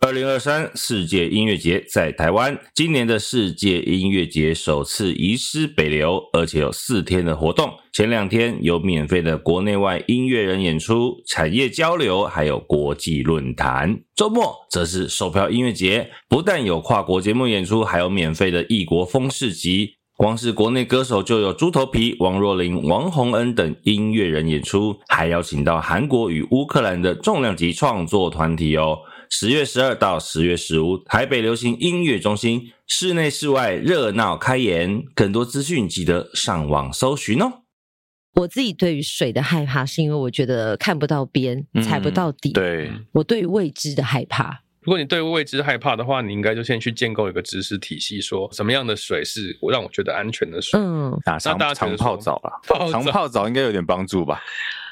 二零二三世界音乐节在台湾，今年的世界音乐节首次移师北流，而且有四天的活动。前两天有免费的国内外音乐人演出、产业交流，还有国际论坛。周末则是售票音乐节，不但有跨国节目演出，还有免费的异国风市集。光是国内歌手就有猪头皮、王若琳、王洪恩等音乐人演出，还邀请到韩国与乌克兰的重量级创作团体哦。十月十二到十月十五，台北流行音乐中心室内室外热闹开演，更多资讯记得上网搜寻哦。我自己对于水的害怕，是因为我觉得看不到边，踩不到底。嗯、对，我对于未知的害怕。如果你对未知害怕的话，你应该就先去建构一个知识体系，说什么样的水是让我觉得安全的水。嗯，那大家常泡澡了，常泡澡应该有点帮助吧。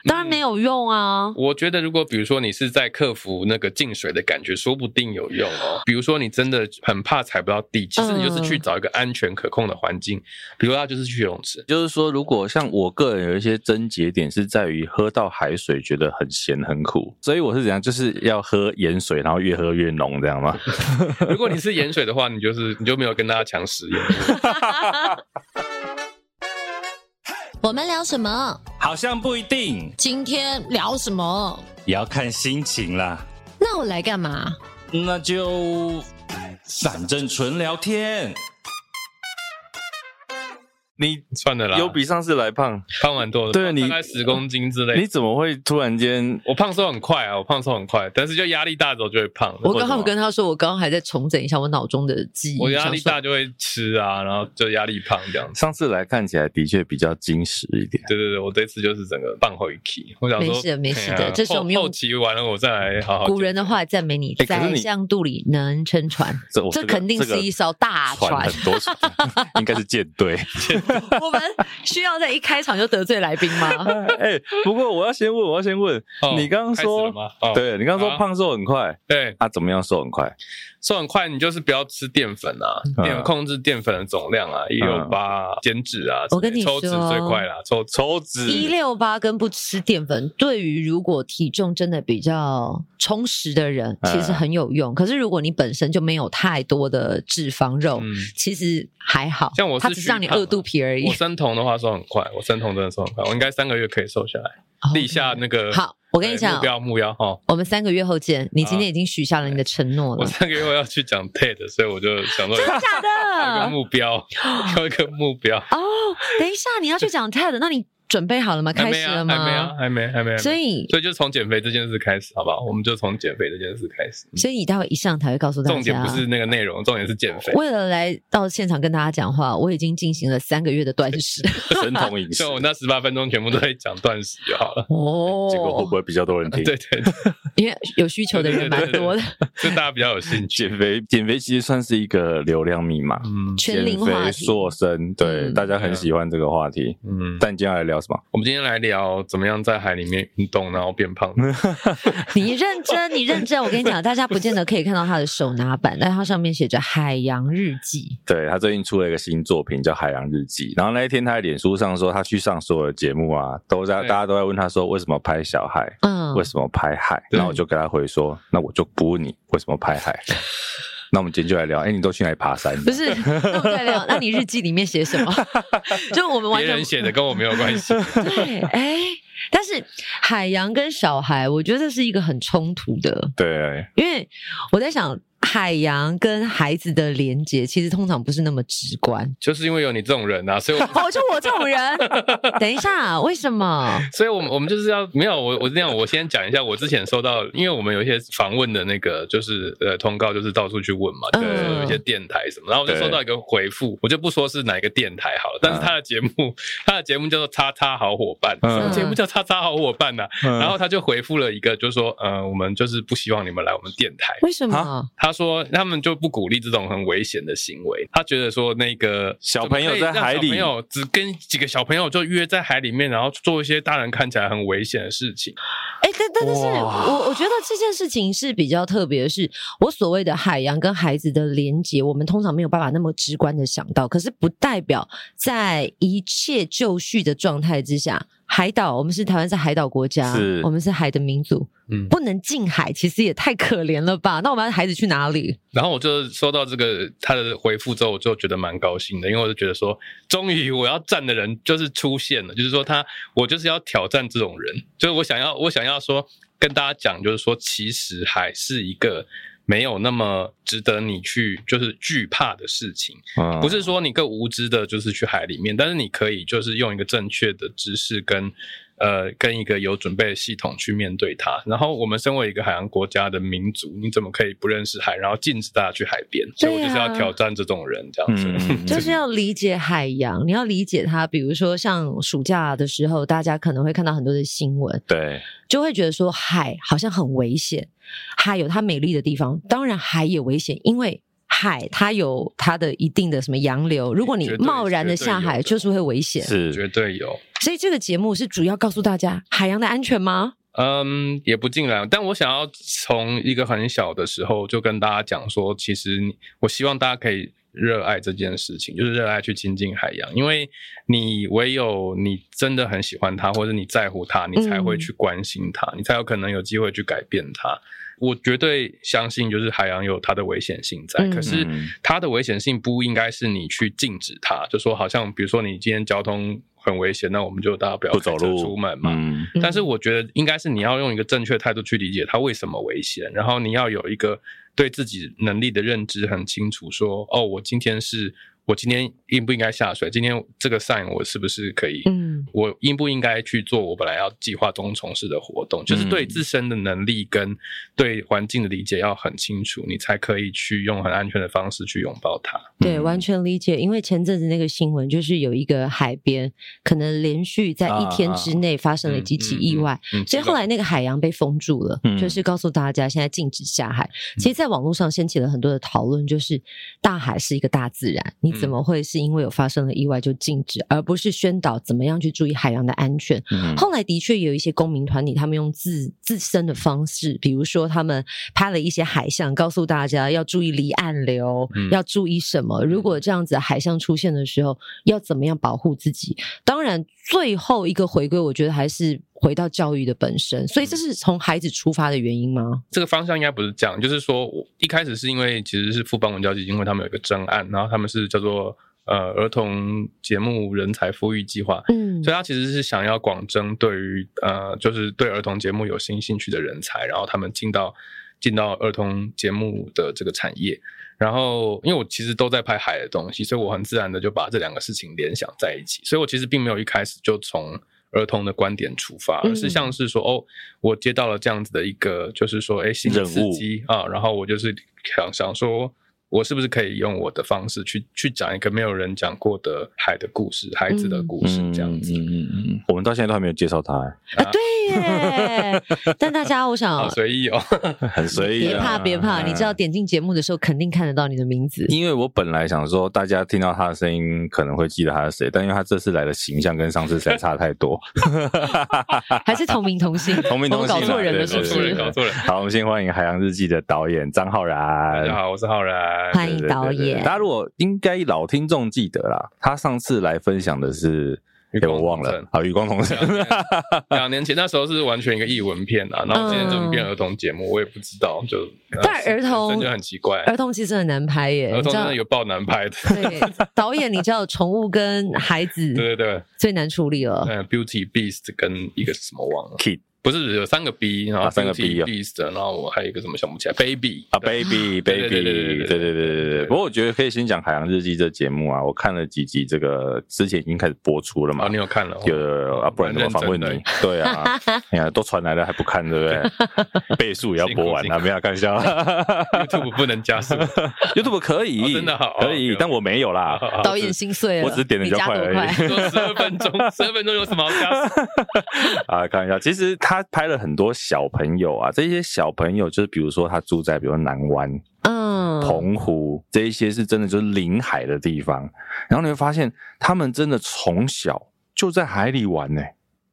当然没有用啊！我觉得，如果比如说你是在克服那个进水的感觉，说不定有用哦。比如说你真的很怕踩不到地，其实你就是去找一个安全可控的环境，比如他就是去游泳池。就是说，如果像我个人有一些症结点是在于喝到海水觉得很咸很苦，所以我是怎样，就是要喝盐水，然后越喝越浓，这样吗？如果你是盐水的话，你就是你就没有跟大家抢食盐。我们聊什么？好像不一定。今天聊什么？也要看心情啦。那我来干嘛？那就反正纯聊天。你算了啦，有比上次来胖，胖蛮多的，对，你大概十公斤之类。你怎么会突然间？我胖瘦很快啊，我胖瘦很快，但是就压力大的时候就会胖。我刚刚跟他说，我刚刚还在重整一下我脑中的记忆。我压力大就会吃啊，然后就压力胖这样子。上次来看起来的确比较精实一点。对对对，我这次就是整个放回去。我想说，没事的，没事的。这时候我们后期完了，我再来好好。古人的话赞美你，宰相肚里能撑船。这肯定是一艘大船，很多船，应该是舰队。我们。需要在一开场就得罪来宾吗？哎、欸，不过我要先问，我要先问，哦、你刚刚说，哦、对，你刚刚说胖瘦很快，对，他、啊、怎么样瘦很快？瘦很快，你就是不要吃淀粉啊，淀、嗯、控制淀粉的总量啊，一六八减脂啊，我跟你说，抽脂最快啦，抽抽脂一六八跟不吃淀粉，对于如果体重真的比较充实的人，其实很有用。嗯、可是如果你本身就没有太多的脂肪肉，嗯、其实还好。像我是，它只是让你饿肚皮而已。我生酮的话瘦很快，我生酮真的瘦很快，我应该三个月可以瘦下来。立下那个好，我跟你讲，目标目标哈，我们三个月后见。你今天已经许下了你的承诺了。我三个月后要去讲 TED，所以我就想说，真的假的？一个目标，有一个目标。哦，等一下，你要去讲 TED，那你。准备好了吗？开始了吗？还没啊，还没，还没。所以，所以就从减肥这件事开始，好不好？我们就从减肥这件事开始。所以你待会一上台会告诉大家，重点不是那个内容，重点是减肥。为了来到现场跟大家讲话，我已经进行了三个月的断食，神童饮食。所以我那十八分钟全部都在讲断食就好了。哦，结果会不会比较多人听？对对，因为有需求的人蛮多的，就大家比较有兴趣。减肥，减肥其实算是一个流量密码。嗯，全龄话题，瘦身，对，大家很喜欢这个话题。嗯，但接下来聊什么？我们今天来。聊怎么样在海里面运动，然后变胖？你认真，你认真。我跟你讲，大家不见得可以看到他的手拿板，但它上面写着《海洋日记》。对，他最近出了一个新作品，叫《海洋日记》。然后那一天他在脸书上说，他去上所有的节目啊，都在大家都在问他说，为什么拍小孩？嗯，为什么拍海？然后我就跟他回说，那我就不问你为什么拍海。那我们今天就来聊，哎，你都去哪里爬山？不是，那我们再聊。那你日记里面写什么？就我们完全别人写的，跟我没有关系。对，哎，但是海洋跟小孩，我觉得这是一个很冲突的。对，因为我在想。海洋跟孩子的连接，其实通常不是那么直观。就是因为有你这种人啊，所以我哦，就我这种人。等一下，为什么？所以我们我们就是要没有我我这样，我先讲一下我之前收到，因为我们有一些访问的那个就是呃通告，就是到处去问嘛，对，有一些电台什么，然后我就收到一个回复，我就不说是哪一个电台好了，但是他的节目，他的节目叫做“叉叉好伙伴”，节目叫“叉叉好伙伴”呐，然后他就回复了一个，就是说呃，我们就是不希望你们来我们电台，为什么？他说他们就不鼓励这种很危险的行为，他觉得说那个小朋友在海里，没有只跟几个小朋友就约在海里面，然后做一些大人看起来很危险的事情。哎，但但是，我我觉得这件事情是比较特别的是，我所谓的海洋跟孩子的连接，我们通常没有办法那么直观的想到，可是不代表在一切就绪的状态之下。海岛，我们是台湾，是海岛国家，是我们是海的民族，嗯，不能近海，其实也太可怜了吧？那我们要孩子去哪里？然后我就收到这个他的回复之后，我就觉得蛮高兴的，因为我就觉得说，终于我要站的人就是出现了，就是说他，我就是要挑战这种人，就是我想要，我想要说跟大家讲，就是说，其实海是一个。没有那么值得你去就是惧怕的事情，不是说你更无知的，就是去海里面，但是你可以就是用一个正确的知识跟。呃，跟一个有准备的系统去面对它。然后，我们身为一个海洋国家的民族，你怎么可以不认识海，然后禁止大家去海边？所以我就是要挑战这种人，这样子，嗯、就是要理解海洋，你要理解它。比如说，像暑假的时候，大家可能会看到很多的新闻，对，就会觉得说海好像很危险，海有它美丽的地方，当然海也危险，因为。海它有它的一定的什么洋流，如果你贸然的下海，就是会危险，是绝对有。所以这个节目是主要告诉大家海洋的安全吗？嗯，也不尽然。但我想要从一个很小的时候就跟大家讲说，其实我希望大家可以热爱这件事情，就是热爱去亲近海洋，因为你唯有你真的很喜欢它，或者你在乎它，你才会去关心它，嗯、你才有可能有机会去改变它。我绝对相信，就是海洋有它的危险性在，嗯、可是它的危险性不应该是你去禁止它，就说好像比如说你今天交通很危险，那我们就大家不要走路出门嘛。嗯、但是我觉得应该是你要用一个正确态度去理解它为什么危险，然后你要有一个对自己能力的认知很清楚说，说哦，我今天是。我今天应不应该下水？今天这个 sign 我是不是可以？嗯，我应不应该去做我本来要计划中从事的活动？就是对自身的能力跟对环境的理解要很清楚，你才可以去用很安全的方式去拥抱它。对，完全理解。因为前阵子那个新闻就是有一个海边可能连续在一天之内发生了几起意外，所以后来那个海洋被封住了，就是告诉大家现在禁止下海。其实，在网络上掀起了很多的讨论，就是大海是一个大自然，你。怎么会是因为有发生了意外就禁止，而不是宣导怎么样去注意海洋的安全？嗯、后来的确有一些公民团体，他们用自自身的方式，比如说他们拍了一些海象，告诉大家要注意离岸流，嗯、要注意什么。如果这样子海象出现的时候，要怎么样保护自己？当然，最后一个回归，我觉得还是。回到教育的本身，所以这是从孩子出发的原因吗？这个方向应该不是这样，就是说，一开始是因为其实是富邦文教基金会他们有一个专案，然后他们是叫做呃儿童节目人才富裕计划，嗯，所以他其实是想要广征对于呃就是对儿童节目有新兴趣的人才，然后他们进到进到儿童节目的这个产业，然后因为我其实都在拍海的东西，所以我很自然的就把这两个事情联想在一起，所以我其实并没有一开始就从。儿童的观点出发，而是像是说，哦，我接到了这样子的一个，就是说，哎，新的刺激啊，然后我就是想想说。我是不是可以用我的方式去去讲一个没有人讲过的海的故事，孩子的故事这样子？嗯嗯嗯，我们到现在都还没有介绍他 啊，对耶！但大家，我想好随意哦，很随意，别怕别怕，你知道点进节目的时候肯定看得到你的名字。因为我本来想说，大家听到他的声音可能会记得他是谁，但因为他这次来的形象跟上次实在差太多，还是同名同姓，同名同姓，搞错人了，是不是？搞错人。好，我们先欢迎《海洋日记》的导演张浩然。大家好，我是浩然。欢迎导演。大家如果应该老听众记得啦，他上次来分享的是，欸、我忘了。好，《余光同城》。两年前那时候是完全一个译文片啊，然后今天怎么变儿童节目，我也不知道。就但儿童真的很奇怪，儿童其实很难拍耶，儿童真的有爆难拍的。对，导演，你知道宠物跟孩子，对对对，最难处理了。嗯，Beauty Beast 跟一个什么忘了。Kid 不是有三个 B，然后三个 B 啊，Beast，然后我还有一个什么想不起来，Baby 啊，Baby，Baby，对对对对对对。不过我觉得可以先讲《海洋日记》这节目啊，我看了几集，这个之前已经开始播出了嘛。啊，你有看了？有啊，不然怎么访问你？对啊，你看，都传来了还不看，对不对？倍数也要播完啊，没有开玩笑。YouTube 不能加速，YouTube 可以，真的好，可以，但我没有啦。导演心碎了，我只是点的比较快而已。说十二分钟，十二分钟有什么好加速？啊，看一下，其实他拍了很多小朋友啊，这些小朋友就是比如说他住在比如说南湾、嗯，澎湖这一些是真的就是临海的地方，然后你会发现他们真的从小就在海里玩呢。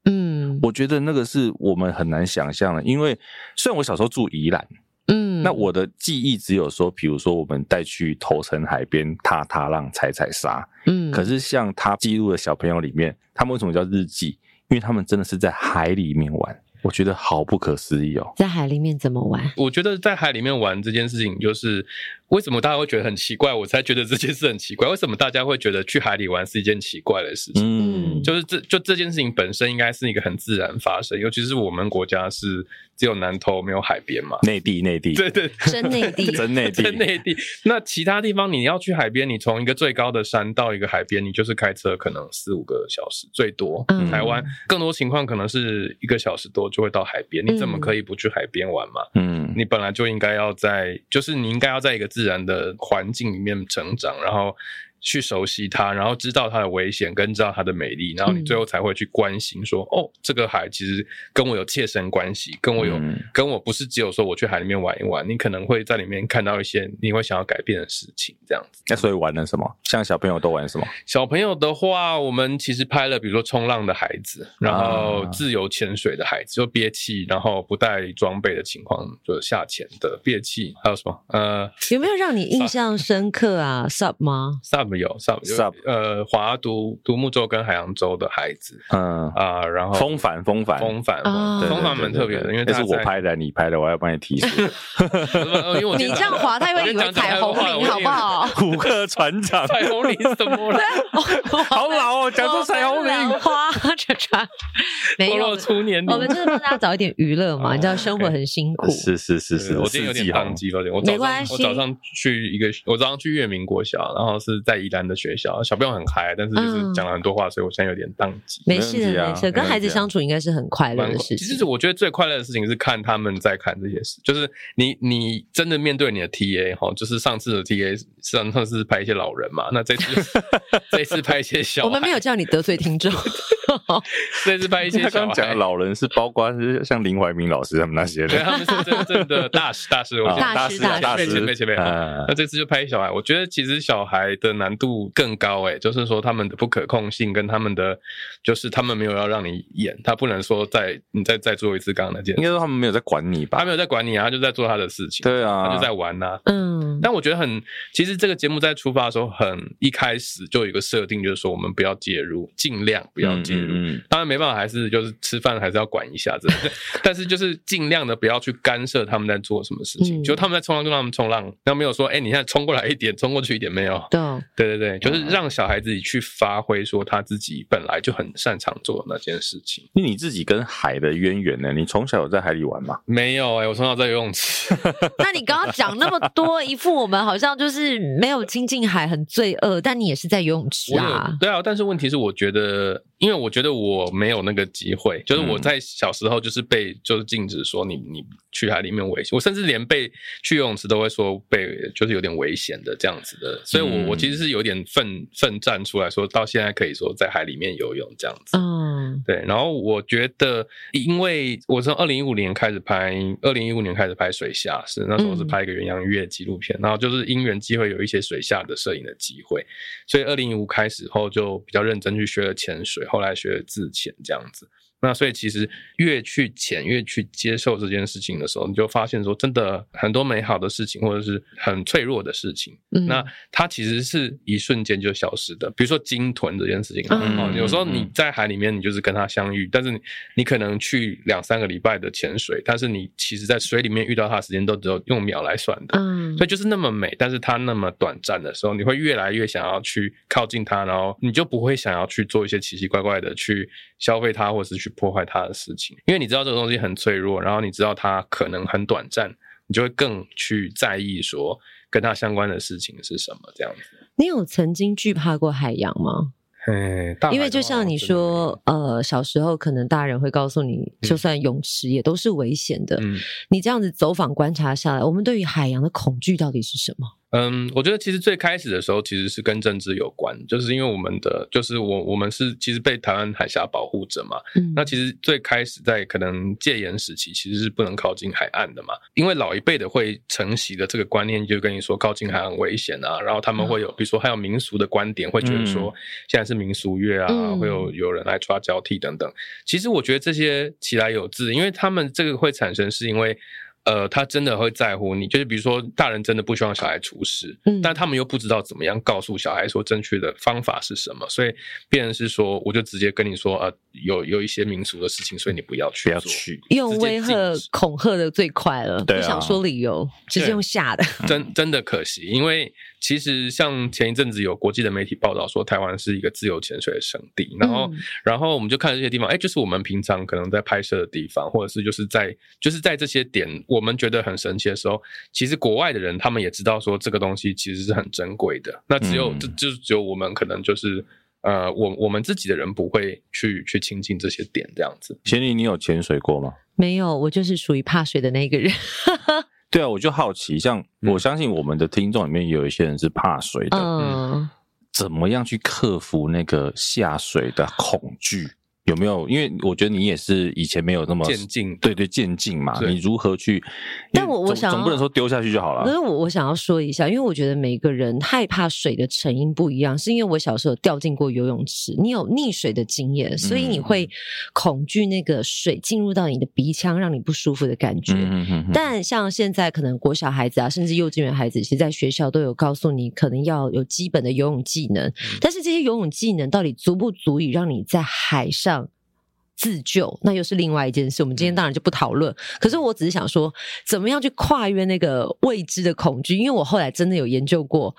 嗯，我觉得那个是我们很难想象的，因为虽然我小时候住宜兰，嗯，那我的记忆只有说，比如说我们带去头城海边踏踏浪、踩踩沙，嗯，可是像他记录的小朋友里面，他们为什么叫日记？因为他们真的是在海里面玩，我觉得好不可思议哦。在海里面怎么玩？我觉得在海里面玩这件事情，就是为什么大家会觉得很奇怪，我才觉得这件事很奇怪。为什么大家会觉得去海里玩是一件奇怪的事情？嗯，就是这就这件事情本身应该是一个很自然发生，尤其是我们国家是。只有南投没有海边嘛？内地，内地，对对，真内地，真内地，真内地。那其他地方你要去海边，你从一个最高的山到一个海边，你就是开车可能四五个小时最多。嗯，台湾更多情况可能是一个小时多就会到海边，你怎么可以不去海边玩嘛？嗯，你本来就应该要在，就是你应该要在一个自自然的环境里面成长，然后。去熟悉它，然后知道它的危险，跟知道它的美丽，然后你最后才会去关心说，嗯、哦，这个海其实跟我有切身关系，跟我有，嗯、跟我不是只有说我去海里面玩一玩，你可能会在里面看到一些你会想要改变的事情，这样子。那所以玩了什么？像小朋友都玩什么？小朋友的话，我们其实拍了，比如说冲浪的孩子，然后自由潜水的孩子，就憋气，然后不带装备的情况就下潜的憋气，还有什么？呃，有没有让你印象深刻啊？Sub 吗？Sub 有 Sub Sub 呃，华独独木舟跟海洋舟的孩子，嗯啊，然后风帆风帆风帆，风帆蛮特别的，因为这是我拍的，你拍的，我要帮你提示。因 为 你这样划，他以为你是彩虹铃，好不好？虎克船长，彩虹铃是什么？好老哦，讲出彩虹铃，划着船，没有初年，我们就是帮大家找一点娱乐嘛，你知道生活很辛苦。是是是是，我今天有点宕机，抱歉，我没关系。我早上去一个，我早上去月明国小，然后是在宜兰的。学校小朋友很嗨，但是就是讲了很多话，所以我现在有点宕机。没事的，没事。跟孩子相处应该是很快乐的事情。其实我觉得最快乐的事情是看他们在看这些事，就是你你真的面对你的 TA 哈，就是上次的 TA 上上次拍一些老人嘛，那这次 这次拍一些小孩，我们没有叫你得罪听众。这次拍一些小讲的老人是包括是像林怀民老师他们那些人，对，他们是真正的 大师大师，我觉得大师大师前辈前辈。那这次就拍小孩，我觉得其实小孩的难度。更高哎、欸，就是说他们的不可控性跟他们的，就是他们没有要让你演，他不能说再你再再做一次刚刚那件事，应该说他们没有在管你吧？他没有在管你啊，他就在做他的事情。对啊，他就在玩呐、啊。嗯，但我觉得很，其实这个节目在出发的时候很一开始就有一个设定，就是说我们不要介入，尽量不要介入。嗯，嗯，当然没办法，还是就是吃饭还是要管一下子，但是就是尽量的不要去干涉他们在做什么事情。嗯、就他们在冲浪就让他们冲浪，然后没有说哎、欸，你现在冲过来一点，冲过去一点没有？对，对对对。就是让小孩自己去发挥，说他自己本来就很擅长做的那件事情。那你自己跟海的渊源呢？你从小有在海里玩吗？没有哎、欸，我从小在游泳池。那你刚刚讲那么多，一副我们好像就是没有亲近海，很罪恶。但你也是在游泳池啊？对啊，但是问题是，我觉得。因为我觉得我没有那个机会，就是我在小时候就是被就是禁止说你你去海里面危险，我甚至连被去游泳池都会说被就是有点危险的这样子的，所以我我其实是有点奋奋战出来说到现在可以说在海里面游泳这样子。嗯，对。然后我觉得，因为我从二零一五年开始拍，二零一五年开始拍水下，是那时候是拍一个远洋渔业纪录片，然后就是因缘机会有一些水下的摄影的机会，所以二零一五开始后就比较认真去学了潜水。后来学自潜这样子。那所以其实越去潜越去接受这件事情的时候，你就发现说，真的很多美好的事情，或者是很脆弱的事情，嗯，那它其实是一瞬间就消失的。比如说鲸豚这件事情，嗯，有时候你在海里面，你就是跟它相遇，但是你你可能去两三个礼拜的潜水，但是你其实在水里面遇到它的时间都只有用秒来算的，嗯，所以就是那么美，但是它那么短暂的时候，你会越来越想要去靠近它，然后你就不会想要去做一些奇奇怪怪的去消费它，或者是去。破坏它的事情，因为你知道这个东西很脆弱，然后你知道它可能很短暂，你就会更去在意说跟它相关的事情是什么这样子。你有曾经惧怕过海洋吗？嘿，因为就像你说，呃，小时候可能大人会告诉你，就算泳池也都是危险的。嗯，你这样子走访观察下来，我们对于海洋的恐惧到底是什么？嗯，我觉得其实最开始的时候其实是跟政治有关，就是因为我们的就是我我们是其实被台湾海峡保护着嘛。嗯，那其实最开始在可能戒严时期，其实是不能靠近海岸的嘛，因为老一辈的会承袭的这个观念，就跟你说靠近海岸危险啊，然后他们会有比如说还有民俗的观点，会觉得说现在是民俗月啊，嗯、会有有人来抓交替等等。其实我觉得这些其来有自，因为他们这个会产生是因为。呃，他真的会在乎你，就是比如说，大人真的不希望小孩出事，嗯，但他们又不知道怎么样告诉小孩说正确的方法是什么，所以变成是说，我就直接跟你说，呃，有有一些民俗的事情，所以你不要去，不要去，用威吓恐吓的最快了，对啊，不想说理由，直接用吓的，真真的可惜，因为。其实，像前一阵子有国际的媒体报道说，台湾是一个自由潜水的圣地。然后，然后我们就看这些地方，哎，就是我们平常可能在拍摄的地方，或者是就是在就是在这些点，我们觉得很神奇的时候，其实国外的人他们也知道说这个东西其实是很珍贵的。那只有这就只有我们可能就是呃，我我们自己的人不会去去亲近这些点这样子。贤妮，你有潜水过吗？没有，我就是属于怕水的那个人。对啊，我就好奇，像我相信我们的听众里面有一些人是怕水的，嗯，怎么样去克服那个下水的恐惧？有没有？因为我觉得你也是以前没有那么渐进，对对，渐进嘛。你如何去？但我我想总不能说丢下去就好了。可是我我想要说一下，因为我觉得每个人害怕水的成因不一样，是因为我小时候掉进过游泳池，你有溺水的经验，所以你会恐惧那个水进入到你的鼻腔，让你不舒服的感觉。嗯哼。但像现在可能国小孩子啊，甚至幼稚园孩子，其实在学校都有告诉你，可能要有基本的游泳技能。但是这些游泳技能到底足不足以让你在海上自救，那又是另外一件事。我们今天当然就不讨论。可是我只是想说，怎么样去跨越那个未知的恐惧？因为我后来真的有研究过，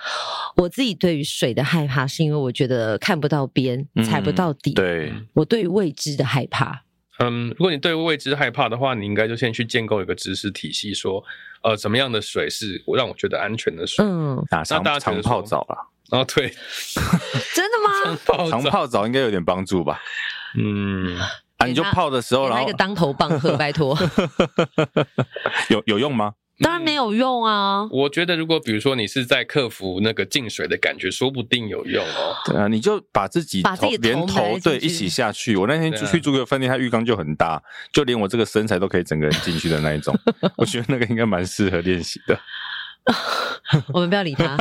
我自己对于水的害怕，是因为我觉得看不到边，踩不到底。嗯、对，我对于未知的害怕。嗯，如果你对于未知害怕的话，你应该就先去建构一个知识体系，说，呃，怎么样的水是我让我觉得安全的水？嗯，那大家常泡澡啦。哦，对，真的吗？常泡澡应该有点帮助吧？嗯。啊，你就泡的时候，然后来个当头棒喝，拜托，有有用吗？当然没有用啊！嗯、我觉得，如果比如说你是在克服那个进水的感觉，说不定有用哦。对啊，你就把自己把自己连头对一起下去。我那天去住个饭店，它浴缸就很大，就连我这个身材都可以整个人进去的那一种。我觉得那个应该蛮适合练习的。我们不要理他。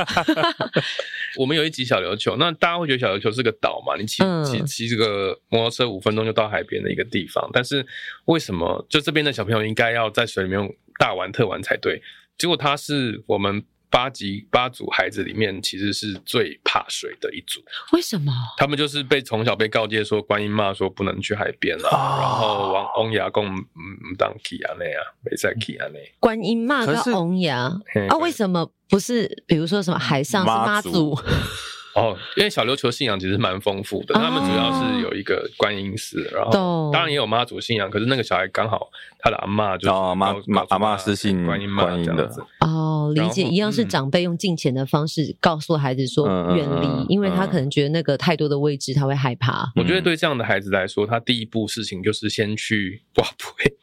我们有一集小琉球，那大家会觉得小琉球是个岛嘛？你骑骑骑这个摩托车五分钟就到海边的一个地方，但是为什么就这边的小朋友应该要在水里面大玩特玩才对？结果他是我们。八级八组孩子里面，其实是最怕水的一组。为什么？他们就是被从小被告诫说，观音妈说不能去海边了，哦、然后往翁牙公唔当去啊那样，没在去啊那。观音妈跟翁牙啊，为什么不是？比如说什么海上是妈祖？哦，因为小琉球信仰其实蛮丰富的，他们主要是有一个观音寺，然后当然也有妈祖信仰，可是那个小孩刚好他的阿嬷就阿妈阿嬷是信观音妈的。哦，理解一样是长辈用敬虔的方式告诉孩子说远离，因为他可能觉得那个太多的位置他会害怕。我觉得对这样的孩子来说，他第一步事情就是先去跋杯。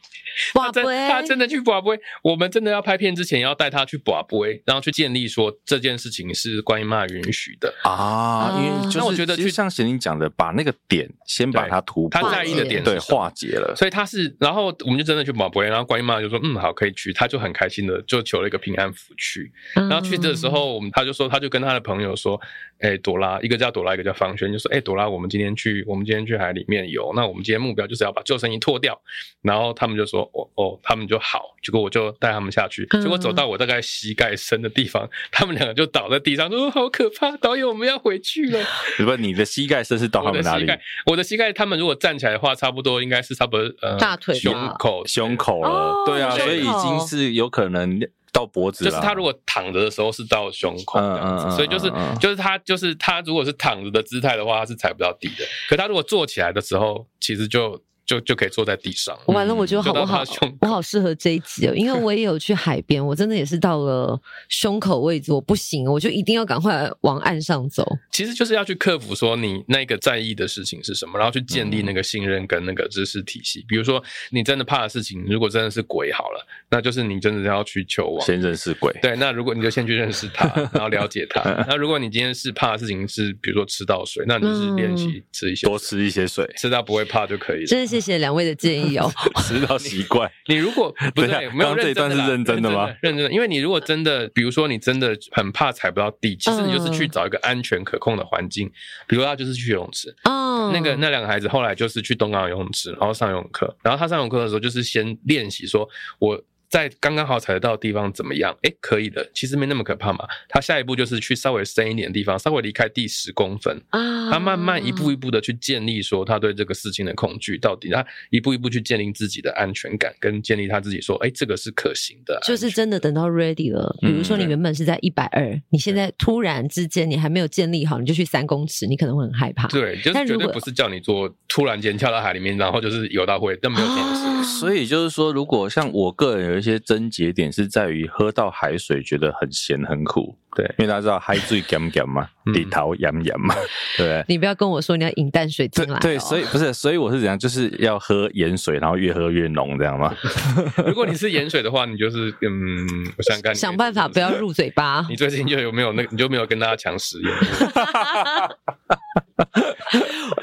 他真他真的去跋杯，我们真的要拍片之前要带他去跋杯，然后去建立说这件事情是观音妈允许的啊。因为就是我觉得就像贤玲讲的，把那个点先把它突破，他在意的点对化解了，所以他是，然后我们就真的去跋杯，然后观音妈就说嗯好可以去，他就很开心的就求了一个平安符去，然后去的时候我们他就说他就跟他的朋友说，哎朵拉一个叫朵拉一个叫方轩就说哎朵拉我们今天去我们今天去海里面游，那我们今天目标就是要把救生衣脱掉，然后他们就说。哦哦，他们就好，结果我就带他们下去，结果走到我大概膝盖深的地方，嗯、他们两个就倒在地上，说好可怕，导演我们要回去了。不是你的膝盖深是到他们哪里？我的膝盖，他们如果站起来的话，差不多应该是差不多呃大腿胸口胸口了，哦、对啊，所以已经是有可能。到脖子，就是他如果躺着的时候是到胸口这样子，所以就是就是他就是他如果是躺着的姿态的话，他是踩不到地的。可他如果坐起来的时候，其实就就就可以坐在地上。完了，我觉得好不好？我好适合这一集哦，因为我也有去海边，我真的也是到了胸口位置，我不行，我就一定要赶快往岸上走。其实就是要去克服说你那个在意的事情是什么，然后去建立那个信任跟那个知识体系。比如说你真的怕的事情，如果真的是鬼好了，那就是你真的要去求王，先认识鬼。对，那如果你就先去认识他，然后了解他。那如果你今天是怕的事情是，比如说吃到水，那你就是练习吃一些多吃一些水，吃到不会怕就可以了。真的谢谢两位的建议哦，吃到习惯。你如果不对，没有认真，这一段是认真的吗？认真的，因为你如果真的，比如说你真的很怕踩不到地，其实你就是去找一个安全可控的环境，比如他就是去游泳池。哦，那个那两个孩子后来就是去东港游泳池，然后上游泳课，然后他上游泳课的时候就是先练习说，我。在刚刚好踩得到的地方怎么样？哎，可以的，其实没那么可怕嘛。他下一步就是去稍微深一点的地方，稍微离开地十公分啊，他慢慢一步一步的去建立说他对这个事情的恐惧到底，他一步一步去建立自己的安全感，跟建立他自己说，哎，这个是可行的。就是真的等到 ready 了，比如说你原本是在一百二，你现在突然之间你还没有建立好，你就去三公尺，你可能会很害怕。对，就是绝对不是叫你做突然间跳到海里面，然后就是游到会，但没有这件事。啊、所以就是说，如果像我个人有一些症结点。是在于喝到海水觉得很咸很苦，对，因为大家知道海水咸咸嘛，里头盐盐嘛，对不对？你不要跟我说你要饮淡水进来，对，所以不是，所以我是怎样，就是要喝盐水，然后越喝越浓，这样吗？如果你是盐水的话，你就是嗯，我想干，想办法不要入嘴巴。你最近就有没有那个？你就没有跟大家抢食盐？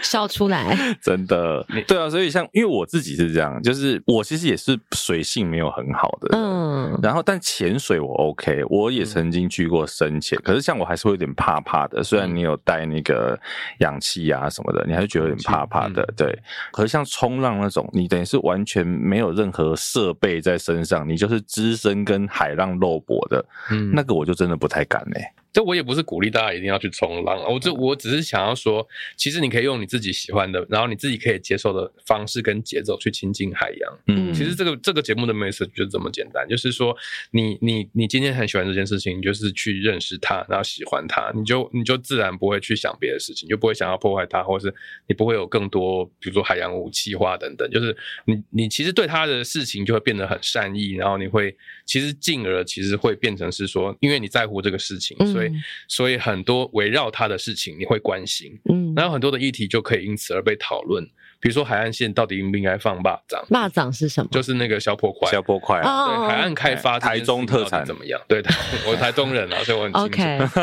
笑出来，真的，对啊，所以像因为我自己是这样，就是我其实也是水性没有很好的，嗯，然后但潜水我 OK，我也曾经去过深潜，可是像我还是会有点怕怕的，虽然你有带那个氧气啊什么的，你还是觉得有点怕怕的，对。可是像冲浪那种，你等于是完全没有任何设备在身上，你就是只身跟海浪肉搏的，嗯，那个我就真的不太敢嘞。这我也不是鼓励大家一定要去冲浪，我这我只是想要说，其实你可以用你自己喜欢的，然后你自己可以接受的方式跟节奏去亲近海洋。嗯，其实这个这个节目的 message 就这么简单，就是说你你你今天很喜欢这件事情，你就是去认识它，然后喜欢它，你就你就自然不会去想别的事情，就不会想要破坏它，或是你不会有更多，比如说海洋武器化等等，就是你你其实对它的事情就会变得很善意，然后你会其实进而其实会变成是说，因为你在乎这个事情，所以。所以很多围绕他的事情你会关心，嗯，然后很多的议题就可以因此而被讨论。比如说海岸线到底应不应该放蚂蚱？蚂蚱是什么？就是那个小破块，小破块啊。对，海岸开发，台中特产怎么样？对，我台中人啊，所以我很清楚。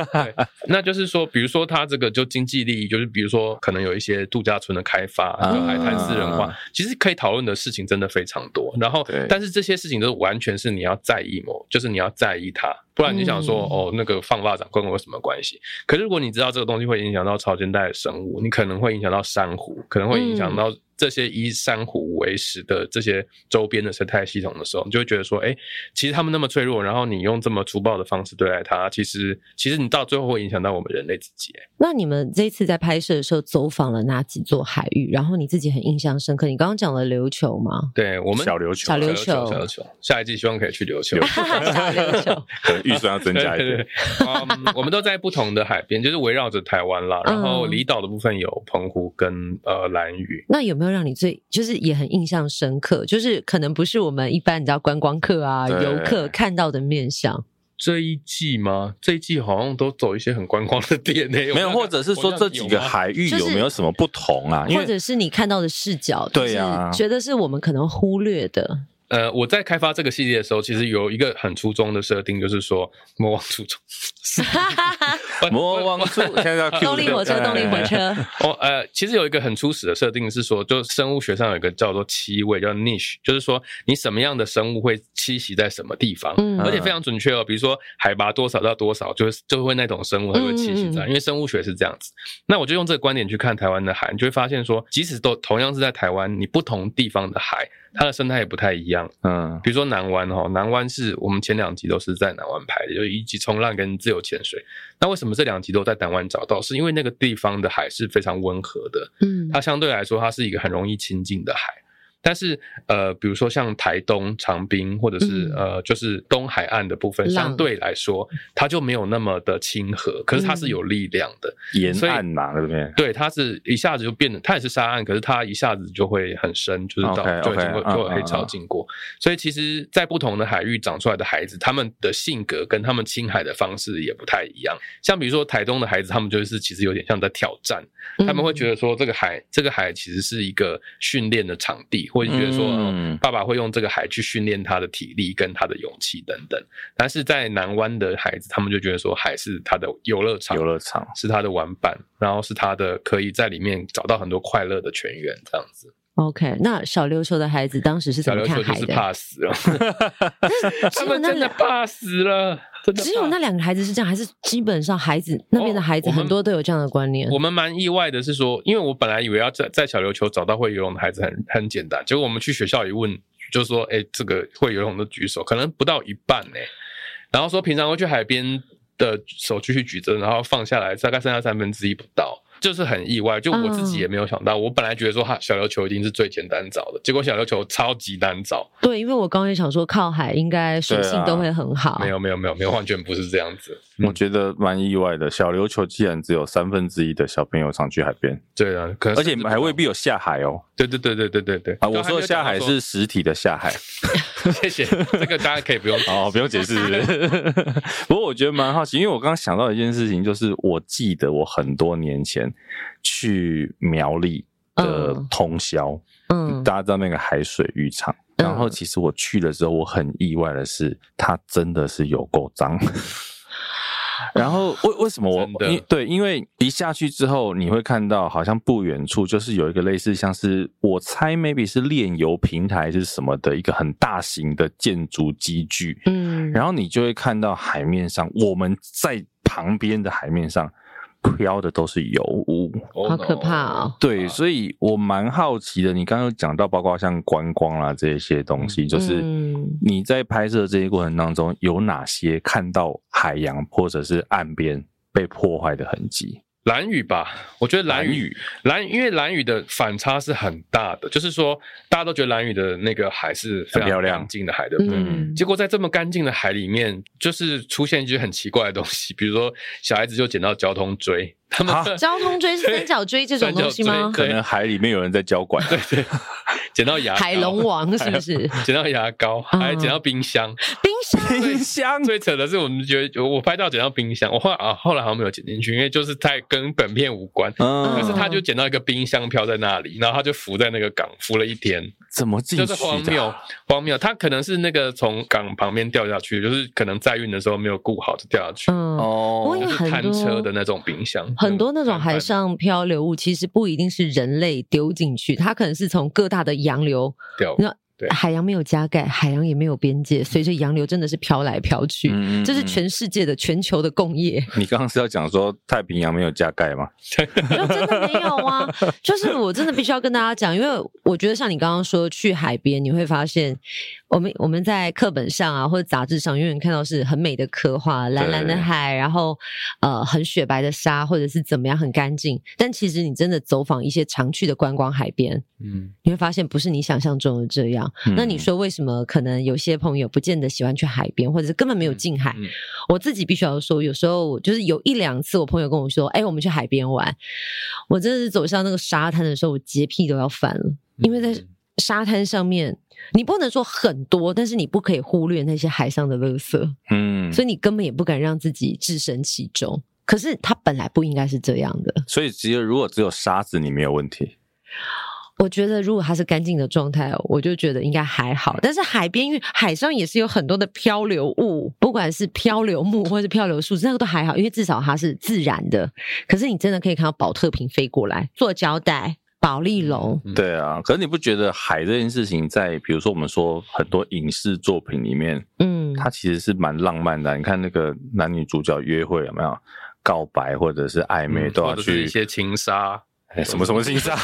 那就是说，比如说他这个就经济利益，就是比如说可能有一些度假村的开发，海滩私人化，其实可以讨论的事情真的非常多。然后，但是这些事情都完全是你要在意某，就是你要在意它。不然你想说、嗯、哦，那个放大长跟我有什么关系？可是如果你知道这个东西会影响到潮间带的生物，你可能会影响到珊瑚，可能会影响到。这些以珊瑚为食的这些周边的生态系统的时候，你就会觉得说，哎，其实他们那么脆弱，然后你用这么粗暴的方式对待它，其实其实你到最后会影响到我们人类自己。那你们这一次在拍摄的时候走访了哪几座海域？然后你自己很印象深刻？你刚刚讲了琉球吗？对，我们小琉球，小琉球，小琉球。下一季希望可以去琉球，小琉球，可能预算要增加一点。um, 我们都在不同的海边，就是围绕着台湾啦。然后离岛的部分有澎湖跟呃兰屿。那有没有让你最就是？也很印象深刻，就是可能不是我们一般你知道观光客啊游客看到的面相。这一季吗？这一季好像都走一些很观光的点呢、欸。没有，或者是说这几个海域有没有什么不同啊？或者是你看到的视角，对呀，觉得是我们可能忽略的。呃，我在开发这个系列的时候，其实有一个很初衷的设定，就是说魔王初衷，魔王初现在叫 动力火车，动力火车。哦，呃，其实有一个很初始的设定是说，就生物学上有一个叫做七位，叫 niche，就是说你什么样的生物会栖息在什么地方，嗯、而且非常准确哦。比如说海拔多少到多少，就是就会那种生物它会栖息在，嗯、因为生物学是这样子。那我就用这个观点去看台湾的海，你就会发现说，即使都同样是在台湾，你不同地方的海。它的生态也不太一样，嗯，比如说南湾哈，南湾是我们前两集都是在南湾拍的，就一级冲浪跟自由潜水。那为什么这两集都在南湾找到？是因为那个地方的海是非常温和的，嗯，它相对来说它是一个很容易亲近的海。但是呃，比如说像台东长滨或者是、嗯、呃，就是东海岸的部分，相对来说它就没有那么的亲和，可是它是有力量的沿岸嘛，对不对？对，它是一下子就变得，它也是沙岸，可是它一下子就会很深，就是到 okay, 就已经会 okay, 就会黑潮经过。Uh, uh, uh. 所以其实，在不同的海域长出来的孩子，他们的性格跟他们亲海的方式也不太一样。像比如说台东的孩子，他们就是其实有点像在挑战，他们会觉得说这个海，这个海其实是一个训练的场地，或者觉得说，嗯，爸爸会用这个海去训练他的体力跟他的勇气等等。但是在南湾的孩子，他们就觉得说海是他的游乐场，游乐场是他的玩伴，然后是他的可以在里面找到很多快乐的泉源，这样子。OK，那小琉球的孩子当时是怎么看海的？怕死了，他们真的怕死了。只有那两个孩子是这样，还是基本上孩子那边的孩子很多都有这样的观念？哦、我们蛮意外的是说，因为我本来以为要在在小琉球找到会游泳的孩子很很简单，结果我们去学校一问，就说：“哎、欸，这个会游泳的举手，可能不到一半呢。”然后说平常会去海边的手继续举着，然后放下来，大概剩下三分之一不到。就是很意外，就我自己也没有想到。嗯、我本来觉得说哈，小琉球一定是最简单找的，结果小琉球超级难找。对，因为我刚刚也想说靠海应该水性都会很好。啊、没有没有没有没有，完全不是这样子。我觉得蛮意外的，小琉球竟然只有三分之一的小朋友常去海边。对啊，可而且还未必有下海哦。对对对对对对对啊！我说的下海是实体的下海。谢谢，这个大家可以不用 哦，不用解释。不过我觉得蛮好奇，因为我刚刚想到一件事情，就是我记得我很多年前。去苗栗的通宵，嗯，大家知道那个海水浴场，嗯，然后其实我去的时候，我很意外的是，它真的是有够脏。然后 为为什么我因对，因为一下去之后，你会看到好像不远处就是有一个类似像是我猜 maybe 是炼油平台是什么的一个很大型的建筑机具，嗯，然后你就会看到海面上我们在旁边的海面上。飘的都是油污，好可怕啊、哦！对，所以我蛮好奇的。你刚刚有讲到，包括像观光啦这些东西，就是你在拍摄这些过程当中，有哪些看到海洋或者是岸边被破坏的痕迹？兰屿吧，我觉得蓝雨蓝，因为蓝雨的反差是很大的，就是说大家都觉得蓝雨的那个海是非常干净的海，对不对？嗯。结果在这么干净的海里面，就是出现一些很奇怪的东西，比如说小孩子就捡到交通锥。他们 交通锥是三角锥这种东西吗？可能海里面有人在浇管。对对，捡到牙，海龙王是不是？捡到牙膏，还捡到冰箱。冰箱，冰箱。最扯的是，我们觉得我拍到捡到冰箱，我后来啊，后来好像没有捡进去，因为就是太跟本片无关。嗯。可是他就捡到一个冰箱飘在那里，然后他就浮在那个港浮了一天。怎么进去的？就是荒谬，荒谬。他可能是那个从港旁边掉下去，就是可能载运的时候没有顾好就掉下去。哦。就是摊车的那种冰箱。很多那种海上漂流物，其实不一定是人类丢进去，它可能是从各大的洋流掉。对，海洋没有加盖，海洋也没有边界，随着洋流真的是飘来飘去。这是全世界的、全球的共业。你刚刚是要讲说太平洋没有加盖吗？就真的没有啊！就是我真的必须要跟大家讲，因为我觉得像你刚刚说去海边，你会发现。我们我们在课本上啊，或者杂志上，永远看到是很美的刻画，蓝蓝的海，然后呃很雪白的沙，或者是怎么样很干净。但其实你真的走访一些常去的观光海边，嗯，你会发现不是你想象中的这样。嗯、那你说为什么可能有些朋友不见得喜欢去海边，或者是根本没有近海？我自己必须要说，有时候就是有一两次，我朋友跟我说：“哎，我们去海边玩。”我真的是走向那个沙滩的时候，我洁癖都要犯了，因为在沙滩上面。你不能说很多，但是你不可以忽略那些海上的垃圾，嗯，所以你根本也不敢让自己置身其中。可是它本来不应该是这样的，所以只有如果只有沙子，你没有问题。我觉得如果它是干净的状态，我就觉得应该还好。但是海边，因为海上也是有很多的漂流物，不管是漂流木或是漂流树，那个都还好，因为至少它是自然的。可是你真的可以看到宝特瓶飞过来，做胶带。保利龙，对啊，可是你不觉得海这件事情，在比如说我们说很多影视作品里面，嗯，它其实是蛮浪漫的。你看那个男女主角约会有没有告白或者是暧昧都要去一些情杀，什么什么心沙？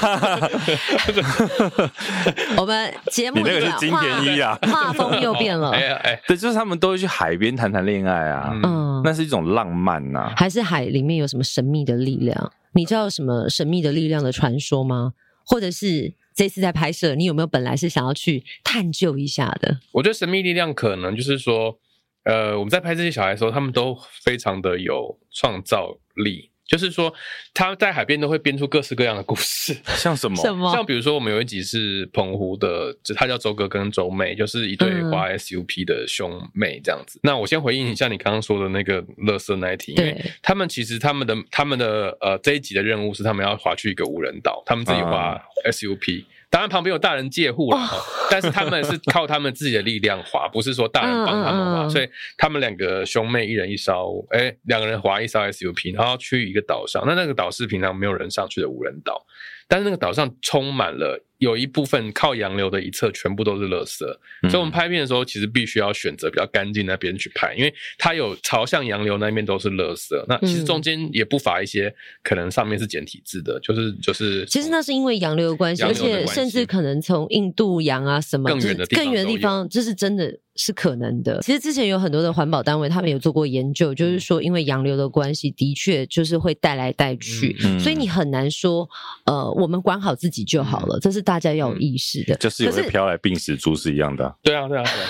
我们节目你那个是金田一啊，画风又变了。哎哎，对，就是他们都会去海边谈谈恋爱啊，嗯，那是一种浪漫呐。还是海里面有什么神秘的力量？你知道什么神秘的力量的传说吗？或者是这次在拍摄，你有没有本来是想要去探究一下的？我觉得神秘力量可能就是说，呃，我们在拍这些小孩的时候，他们都非常的有创造力。就是说，他在海边都会编出各式各样的故事，像什么？什么？像比如说，我们有一集是澎湖的，就他叫周哥跟周妹，就是一对滑 SUP 的兄妹这样子。嗯、那我先回应一下你刚刚说的那个乐色那一题，因为他们其实他们的他们的呃这一集的任务是他们要划去一个无人岛，他们自己划 SUP。啊当然，旁边有大人借护了，哦、但是他们是靠他们自己的力量划，不是说大人帮他们滑。嗯嗯嗯，所以他们两个兄妹一人一艘，哎、欸，两个人划一艘 SUP，然后去一个岛上。那那个岛是平常没有人上去的无人岛，但是那个岛上充满了。有一部分靠洋流的一侧全部都是垃圾，所以我们拍片的时候其实必须要选择比较干净那边去拍，因为它有朝向洋流那边都是垃圾。那其实中间也不乏一些可能上面是简体字的，就是就是。其实那是因为洋流的关系，而且甚至可能从印度洋啊什么更远的地方，更远的地方，这是真的。是可能的。其实之前有很多的环保单位，他们有做过研究，就是说，因为洋流的关系，的确就是会带来带去，嗯、所以你很难说，呃，我们管好自己就好了，嗯、这是大家要有意识的。就是有会飘来病死猪是一样的、啊。对啊，对啊，对啊。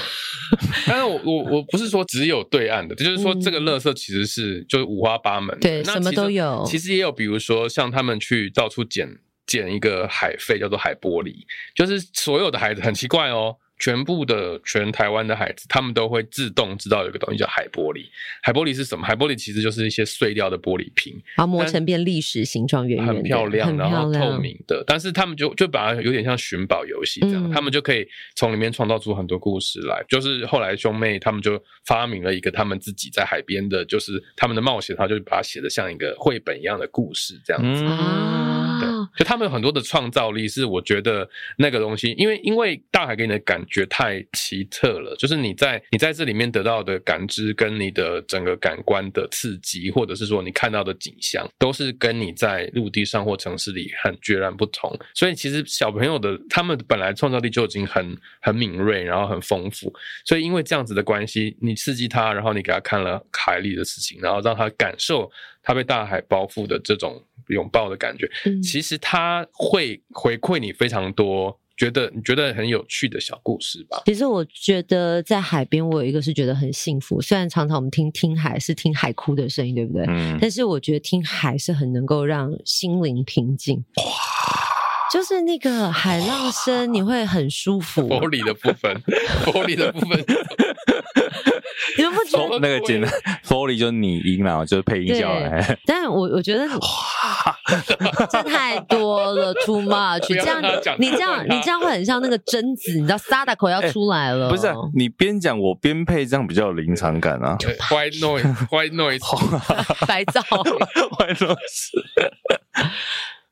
但是我我我不是说只有对岸的，就是说这个垃圾其实是就是五花八门，对，什么都有。其实也有，比如说像他们去到处捡捡一个海废，叫做海玻璃，就是所有的孩子很奇怪哦。全部的全台湾的孩子，他们都会自动知道有个东西叫海玻璃。海玻璃是什么？海玻璃其实就是一些碎掉的玻璃瓶，然后磨成变历史形状，圆圆，很漂亮，然后透明的。但是他们就就把它有点像寻宝游戏这样，嗯、他们就可以从里面创造出很多故事来。就是后来兄妹他们就发明了一个他们自己在海边的，就是他们的冒险，他就把它写的像一个绘本一样的故事这样子。就他们有很多的创造力，是我觉得那个东西，因为因为大海给你的感觉。太奇特了，就是你在你在这里面得到的感知，跟你的整个感官的刺激，或者是说你看到的景象，都是跟你在陆地上或城市里很决然不同。所以其实小朋友的他们本来创造力就已经很很敏锐，然后很丰富。所以因为这样子的关系，你刺激他，然后你给他看了海里的事情，然后让他感受他被大海包覆的这种拥抱的感觉，嗯、其实他会回馈你非常多。觉得你觉得很有趣的小故事吧？其实我觉得在海边，我有一个是觉得很幸福。虽然常常我们听听海是听海哭的声音，对不对？嗯。但是我觉得听海是很能够让心灵平静。哇！就是那个海浪声，你会很舒服。玻璃的部分，玻璃的部分。你们不觉得那个简单 Foley 就是拟音嘛，就是配音效来。但我我觉得哇，这太多了，too much。这样你这样你这样会很像那个贞子，你知道沙大口要出来了。不是，你边讲我边配，这样比较有临场感啊。White noise，white noise，白噪，white noise。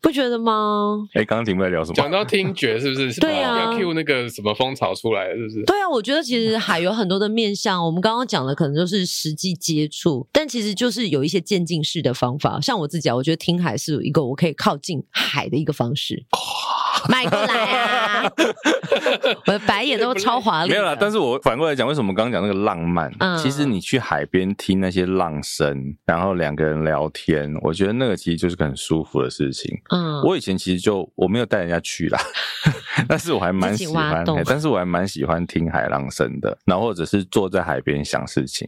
不觉得吗？哎、欸，刚刚节目在聊什么？讲到听觉是不是？对啊，要 cue 那个什么风潮出来是不是？对啊，我觉得其实海有很多的面向，我们刚刚讲的可能就是实际接触，但其实就是有一些渐进式的方法。像我自己啊，我觉得听海是一个我可以靠近海的一个方式。迈过来啊！白眼都超华丽。没有啦，但是我反过来讲，为什么刚刚讲那个浪漫？嗯，其实你去海边听那些浪声，然后两个人聊天，我觉得那个其实就是个很舒服的事情。嗯，我以前其实就我没有带人家去啦，但是我还蛮喜欢，但是我还蛮喜欢听海浪声的，然后或者是坐在海边想事情，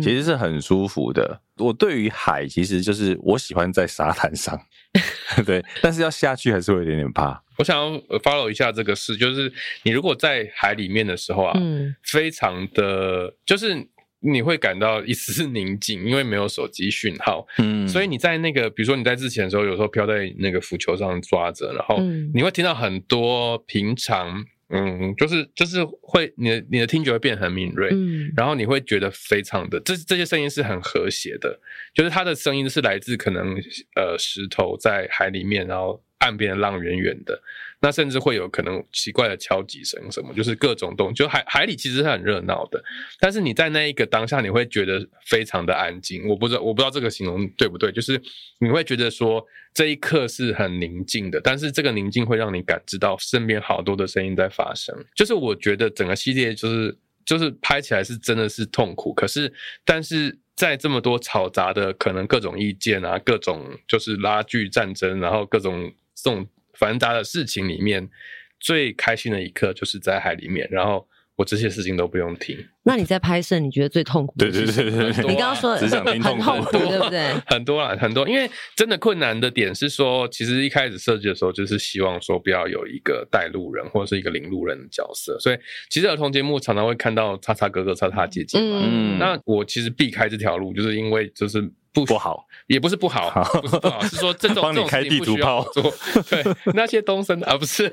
其实是很舒服的。我对于海，其实就是我喜欢在沙滩上。对，但是要下去还是会有点点怕。我想要 follow 一下这个事，就是你如果在海里面的时候啊，嗯，非常的，就是你会感到一丝宁静，因为没有手机讯号，嗯，所以你在那个，比如说你在之前的时候，有时候飘在那个浮球上抓着，然后你会听到很多平常。嗯，就是就是会你的你的听觉会变很敏锐，嗯，然后你会觉得非常的这这些声音是很和谐的，就是它的声音是来自可能呃石头在海里面，然后。岸边的浪远远的，那甚至会有可能奇怪的敲击声，什么就是各种动，就海海里其实是很热闹的，但是你在那一个当下，你会觉得非常的安静。我不知道我不知道这个形容对不对，就是你会觉得说这一刻是很宁静的，但是这个宁静会让你感知到身边好多的声音在发生。就是我觉得整个系列就是就是拍起来是真的是痛苦，可是但是在这么多嘈杂的可能各种意见啊，各种就是拉锯战争，然后各种。这种繁杂的事情里面，最开心的一刻就是在海里面，然后。我这些事情都不用听。那你在拍摄，你觉得最痛苦的？对对对对，你刚刚说只想听痛苦，很痛苦，对不对？很多啊，很多。因为真的困难的点是说，其实一开始设计的时候，就是希望说不要有一个带路人或者是一个领路人的角色。所以，其实儿童节目常常会看到叉叉哥哥、叉叉姐姐嘛。嗯。那我其实避开这条路，就是因为就是不不好，也不是不好，不是不好，是说这种帮你开地图炮做。对，那些东森啊，不是。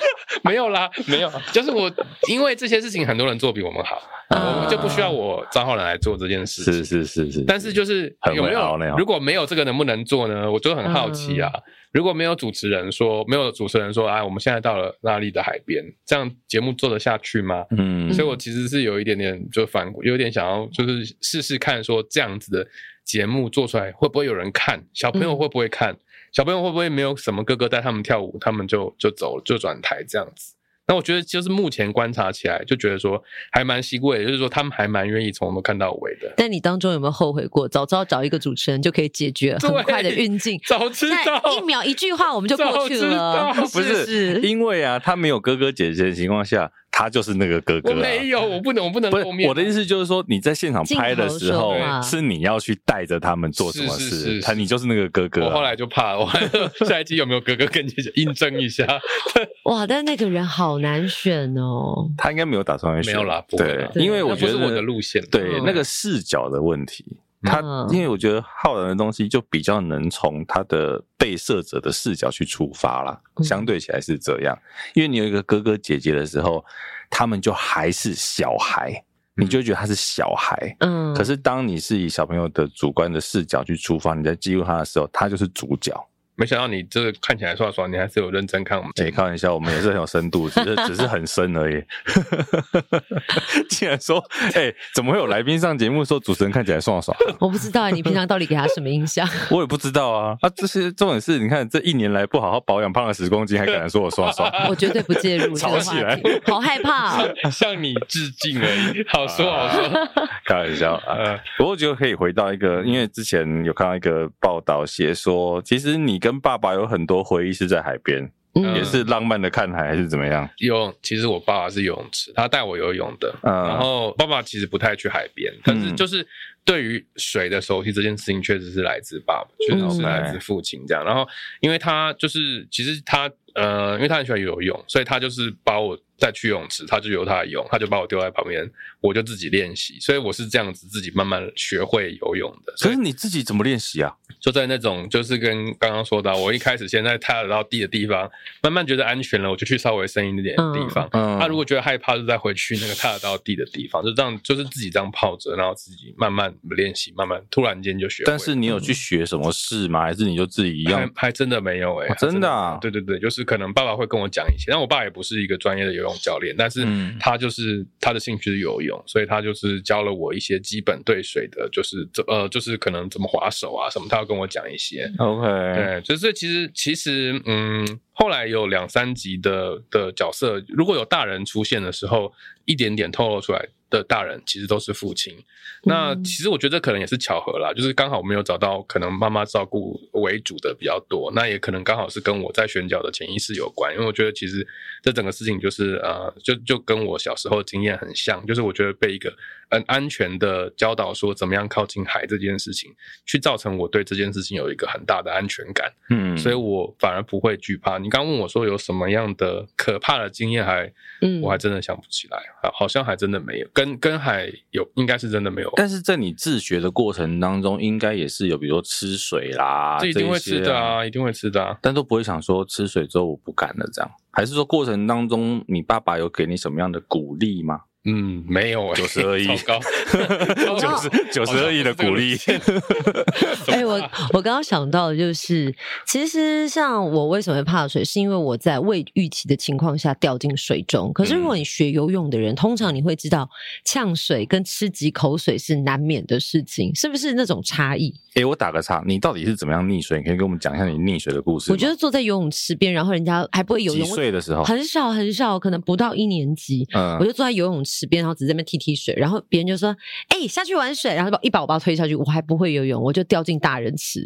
没有啦，没有，就是我，因为这些事情很多人做比我们好，我们就不需要我张浩然来做这件事情。是是是是。但是就是有没有，如果没有这个能不能做呢？我就很好奇啊。如果没有主持人说，没有主持人说，哎，我们现在到了那里的海边，这样节目做得下去吗？嗯。所以我其实是有一点点就反，有点想要就是试试看，说这样子的节目做出来会不会有人看，小朋友会不会看？小朋友会不会没有什么哥哥带他们跳舞，他们就就走了，就转台这样子？那我觉得就是目前观察起来，就觉得说还蛮稀贵，就是说他们还蛮愿意从头看到尾的。但你当中有没有后悔过？早知道找一个主持人就可以解决很快的运镜。早知道一秒一句话我们就过去了。不是，是因为啊，他没有哥哥姐姐的情况下。他就是那个哥哥、啊，我没有，我不能，我不能露面。我的意思就是说，你在现场拍的时候，是你要去带着他们做什么事，他你就是那个哥哥、啊。我后来就怕了，我下一集有没有哥哥跟姐姐印证一下？哇，但那个人好难选哦。他应该没有打算要选，没有啦，对，因为我觉得是我的路线，对那个视角的问题。他因为我觉得浩然的东西就比较能从他的被摄者的视角去出发啦，相对起来是这样。因为你有一个哥哥姐姐的时候，他们就还是小孩，你就觉得他是小孩。嗯。可是当你是以小朋友的主观的视角去出发，你在记录他的时候，他就是主角。没想到你这个看起来说实话，你还是有认真看我们。哎，开玩笑，我们也是很有深度，只是只是很深而已。竟然说，哎，怎么会有来宾上节目说主持人看起来爽爽？我不知道，你平常到底给他什么印象？我也不知道啊。啊，这些重点是，你看这一年来不好好保养，胖了十公斤，还敢说我爽爽？我绝对不介入。吵起来，好害怕，向你致敬而已。好说好说，开玩笑啊。不过我觉得可以回到一个，因为之前有看到一个报道写说，其实你。跟爸爸有很多回忆是在海边，嗯、也是浪漫的看海还是怎么样？有，其实我爸爸是游泳池，他带我游泳的。嗯、然后爸爸其实不太去海边，但是就是对于水的熟悉这件事情，确实是来自爸爸，确实是来自父亲这样。然后因为他就是其实他呃，因为他很喜欢游泳，所以他就是把我。再去泳池，他就游他的泳，他就把我丢在旁边，我就自己练习。所以我是这样子自己慢慢学会游泳的。可是你自己怎么练习啊？就在那种就是跟刚刚说的，我一开始先在踏得到地的地方，慢慢觉得安全了，我就去稍微深一点的地方。嗯，他、啊、如果觉得害怕，就再回去那个踏得到地的地方，就这样，就是自己这样泡着，然后自己慢慢练习，慢慢突然间就学。但是你有去学什么事吗？还是你就自己一样？还，还真的没有哎、欸哦，真的啊？对对对，就是可能爸爸会跟我讲一些，但我爸也不是一个专业的游泳。教练，但是他就是他的兴趣是游泳，所以他就是教了我一些基本对水的，就是这呃，就是可能怎么划手啊什么，他要跟我讲一些。OK，对，就是其实其实嗯，后来有两三集的的角色，如果有大人出现的时候，一点点透露出来。的大人其实都是父亲，那其实我觉得可能也是巧合啦，就是刚好没有找到可能妈妈照顾为主的比较多，那也可能刚好是跟我在选角的潜意识有关，因为我觉得其实这整个事情就是呃，就就跟我小时候经验很像，就是我觉得被一个很安全的教导说怎么样靠近海这件事情，去造成我对这件事情有一个很大的安全感，嗯，所以我反而不会惧怕。你刚问我说有什么样的可怕的经验，还，嗯，我还真的想不起来，好像还真的没有。跟跟海有，应该是真的没有。但是在你自学的过程当中，应该也是有，比如说吃水啦，这一定会吃的啊，一定会吃的啊。但都不会想说吃水之后我不敢了这样，还是说过程当中你爸爸有给你什么样的鼓励吗？嗯，没有哎、欸，九十二亿，高，九十九十二亿的鼓励。哎、欸，我我刚刚想到的就是，其实像我为什么会怕水，是因为我在未预期的情况下掉进水中。可是如果你学游泳的人，嗯、通常你会知道，呛水跟吃几口水是难免的事情，是不是那种差异？哎、欸，我打个岔，你到底是怎么样溺水？你可以跟我们讲一下你溺水的故事。我觉得坐在游泳池边，然后人家还不会游泳，几岁的时候？很少很少，可能不到一年级。嗯，我就坐在游泳池。池边，然后只在那边踢踢水，然后别人就说：“哎、欸，下去玩水。”然后把一把我把我推下去，我还不会游泳，我就掉进大人池。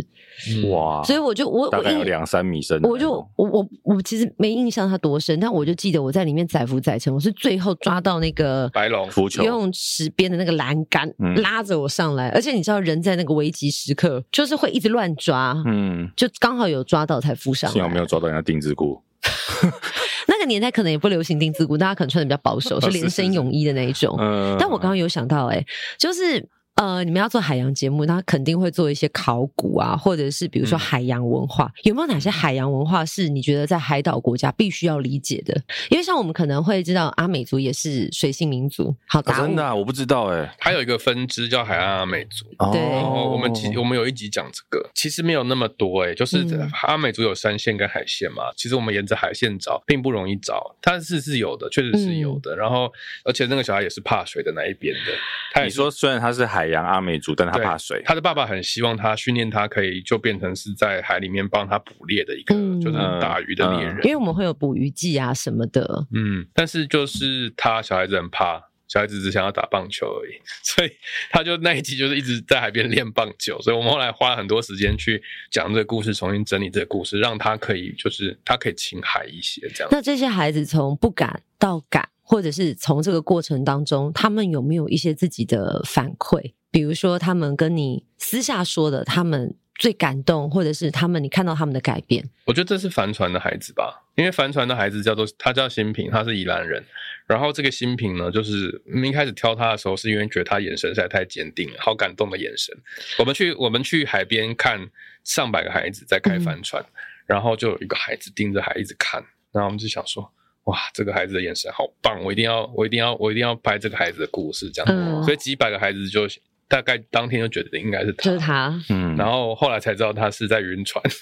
哇！所以我就我大概有两三米深，我就我我我其实没印象它多深，但我就记得我在里面载浮载沉，我是最后抓到那个白龙浮球，游泳池边的那个栏杆，拉着我上来。而且你知道，人在那个危急时刻，就是会一直乱抓，嗯，就刚好有抓到才浮上来。幸好没有抓到人家丁字裤。那个年代可能也不流行丁字裤，大家可能穿的比较保守，是连身泳衣的那一种。但我刚刚有想到、欸，哎，就是。呃，你们要做海洋节目，那肯定会做一些考古啊，或者是比如说海洋文化，嗯、有没有哪些海洋文化是你觉得在海岛国家必须要理解的？因为像我们可能会知道阿美族也是水性民族，好，啊、真的、啊、我不知道哎、欸，还有一个分支叫海岸阿美族，对，然后我们其我们有一集讲这个，其实没有那么多哎、欸，就是阿美族有山线跟海线嘛，其实我们沿着海线找并不容易找，但是是有的，确实是有的，嗯、然后而且那个小孩也是怕水的那一边的，他也你说虽然他是海洋阿美族，但他怕水，他的爸爸很希望他训练他，可以就变成是在海里面帮他捕猎的一个，嗯、就是打鱼的猎人。因为我们会有捕鱼季啊什么的。嗯，但是就是他小孩子很怕，小孩子只想要打棒球而已，所以他就那一集就是一直在海边练棒球。所以我们后来花了很多时间去讲这个故事，重新整理这个故事，让他可以就是他可以亲海一些这样。那这些孩子从不敢到敢，或者是从这个过程当中，他们有没有一些自己的反馈？比如说，他们跟你私下说的，他们最感动，或者是他们你看到他们的改变。我觉得这是帆船的孩子吧，因为帆船的孩子叫做他叫新平，他是宜兰人。然后这个新平呢，就是一开始挑他的时候，是因为觉得他眼神实在太坚定了，好感动的眼神。我们去我们去海边看上百个孩子在开帆船，嗯、然后就有一个孩子盯着海一直看，然后我们就想说。哇，这个孩子的眼神好棒！我一定要，我一定要，我一定要拍这个孩子的故事，这样。嗯。所以几百个孩子就大概当天就觉得应该是他，就是他。嗯。然后后来才知道他是在晕船。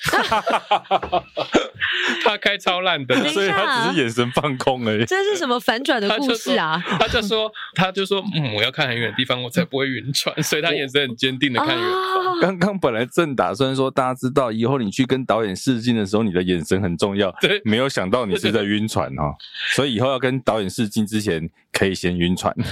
他开超烂的，所以他只是眼神放空而已。这是什么反转的故事啊？他就说，他就说，嗯，我要看很远的地方，我才不会晕船。所以他眼神很坚定的看远方。刚刚本来正打算说，大家知道以后你去跟导演试镜的时候，你的眼神很重要。对，没有想到你是在晕船哈。所以以后要跟导演试镜之前，可以先晕船。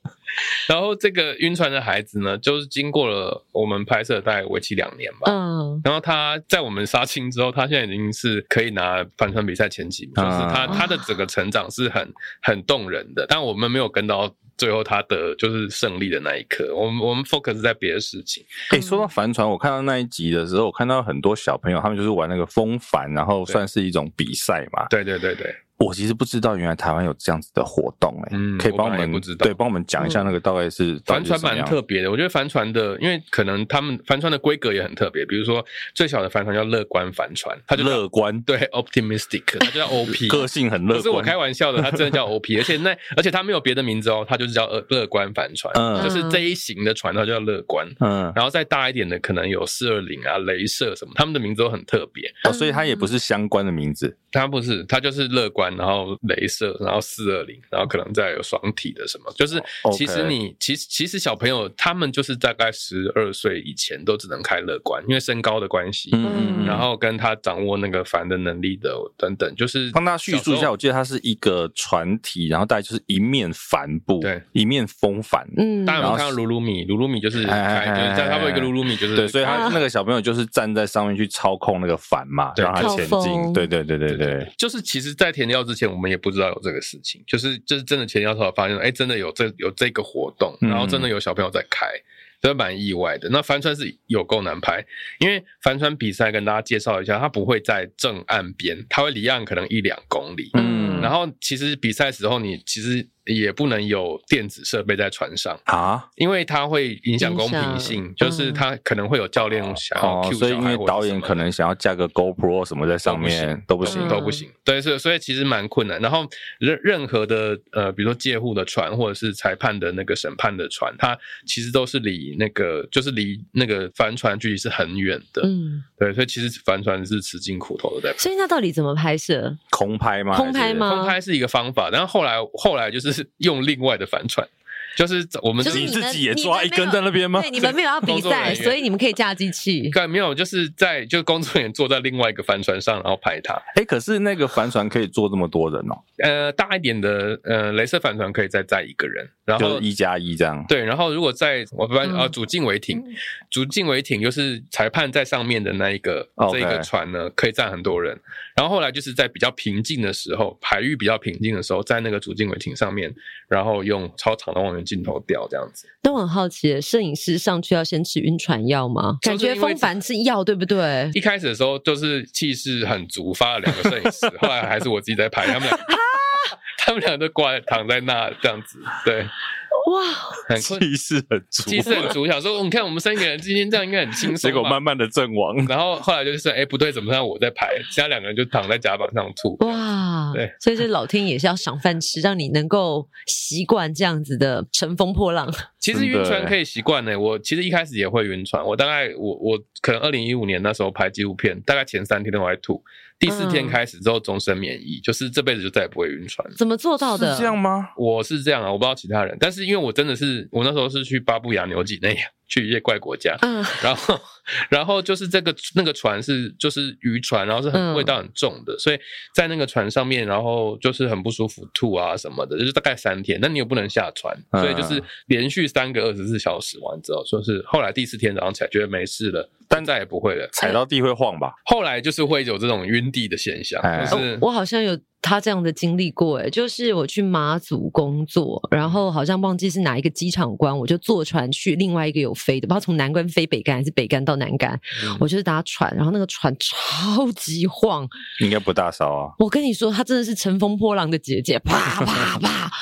然后这个晕船的孩子呢，就是经过了我们拍摄大概为期两年吧。嗯。然后他在我们杀青之后，他现在已经是可以拿帆船比赛前几名，就是他他的整个成长是很很动人的。但我们没有跟到最后他的就是胜利的那一刻，我们我们 focus 在别的事情。诶，说到帆船，我看到那一集的时候，我看到很多小朋友他们就是玩那个风帆，然后算是一种比赛嘛。对对对对。我其实不知道，原来台湾有这样子的活动，欸，哎，嗯，可以帮我们我对帮我们讲一下那个大概是帆船蛮特别的。我觉得帆船的，因为可能他们帆船的规格也很特别，比如说最小的帆船叫乐观帆船，它就乐观，对，optimistic，它就叫 OP，个性很乐观。不是我开玩笑的，它真的叫 OP，而且那而且它没有别的名字哦，它就是叫乐乐观帆船，嗯，就是这一型的船它叫乐观，嗯，然后再大一点的可能有四二零啊、镭射什么，他们的名字都很特别，哦，所以它也不是相关的名字，它不是，它就是乐观，然后镭射，然后四二零，然后可能再有双体的什么，就是其实你 Okay. 其实其实小朋友他们就是大概十二岁以前都只能开乐观，因为身高的关系，嗯，然后跟他掌握那个帆的能力的等等，就是帮他叙述一下。我记得它是一个船体，然后大概就是一面帆布，对，一面风帆，嗯，当然我们看到鲁鲁米，鲁鲁米就是开，就是在差不多一个鲁鲁米，就是对，所以他那个小朋友就是站在上面去操控那个帆嘛，让他前进，对对对对对，就是其实，在田料之前，我们也不知道有这个事情，就是就是真的前要头发现，哎，真的有这有这个活动，然后真的有小朋友在开，真的蛮意外的。那帆船是有够难拍，因为帆船比赛跟大家介绍一下，它不会在正岸边，它会离岸可能一两公里。嗯，然后其实比赛时候你其实。也不能有电子设备在船上啊，因为它会影响公平性，就是它可能会有教练想要 cue 小孩，所以因为导演可能想要架个 GoPro 什么在上面都不行，都不行。对，所以所以其实蛮困难。然后任任何的呃，比如说借护的船或者是裁判的那个审判的船，它其实都是离那个就是离那个帆船距离是很远的。嗯，对，所以其实帆船是吃尽苦头的在。所以那到底怎么拍摄？空拍吗？空拍吗？空拍是一个方法，然后后来后来就是。用另外的帆船，就是我们你自己也抓一根在那边吗？对，你们没有要比赛，所以你们可以架机器。对，没有，就是在就工作人员坐在另外一个帆船上，然后拍它。哎，可是那个帆船可以坐这么多人哦？呃，大一点的呃，镭射帆船可以再载一个人，然后一加一这样。对，然后如果在我们呃主近桅艇，主近桅艇就是裁判在上面的那一个这一个船呢，可以载很多人。然后后来就是在比较平静的时候，海域比较平静的时候，在那个主近桅艇上面，然后用超长的望远镜头钓这样子。但我很好奇，摄影师上去要先吃晕船药吗？感觉风帆是药，对不对？一开始的时候就是气势很足，发了两个摄影师，后来还是我自己在拍他们俩。他们俩都挂躺在那这样子，对，哇，很气势很足，气势很足。想说，你看我们三个人今天这样应该很轻松，结果慢慢的阵亡。然后后来就是，哎、欸，不对，怎么让我在排？其他两个人就躺在甲板上吐。哇，对，所以这老天也是要赏饭吃，让你能够习惯这样子的乘风破浪。其实晕船可以习惯呢。我其实一开始也会晕船，我大概我我可能二零一五年那时候拍纪录片，大概前三天都会吐。第四天开始之后，终身免疫，嗯、就是这辈子就再也不会晕船。怎么做到的？是这样吗？我是这样啊，我不知道其他人，但是因为我真的是，我那时候是去巴布亚牛几内亚。去一些怪国家，嗯，然后，然后就是这个那个船是就是渔船，然后是很味道很重的，嗯、所以在那个船上面，然后就是很不舒服，吐啊什么的，就是大概三天，那你又不能下船，所以就是连续三个二十四小时完之后，说是后来第四天早上起来觉得没事了，但再也不会了，踩到地会晃吧？后来就是会有这种晕地的现象，就是、哦、我好像有。他这样的经历过，哎，就是我去马祖工作，然后好像忘记是哪一个机场关，我就坐船去另外一个有飞的，不知道从南关飞北干还是北干到南干，嗯、我就是搭船，然后那个船超级晃，应该不大烧啊。我跟你说，他真的是乘风破浪的姐姐，啪啪啪。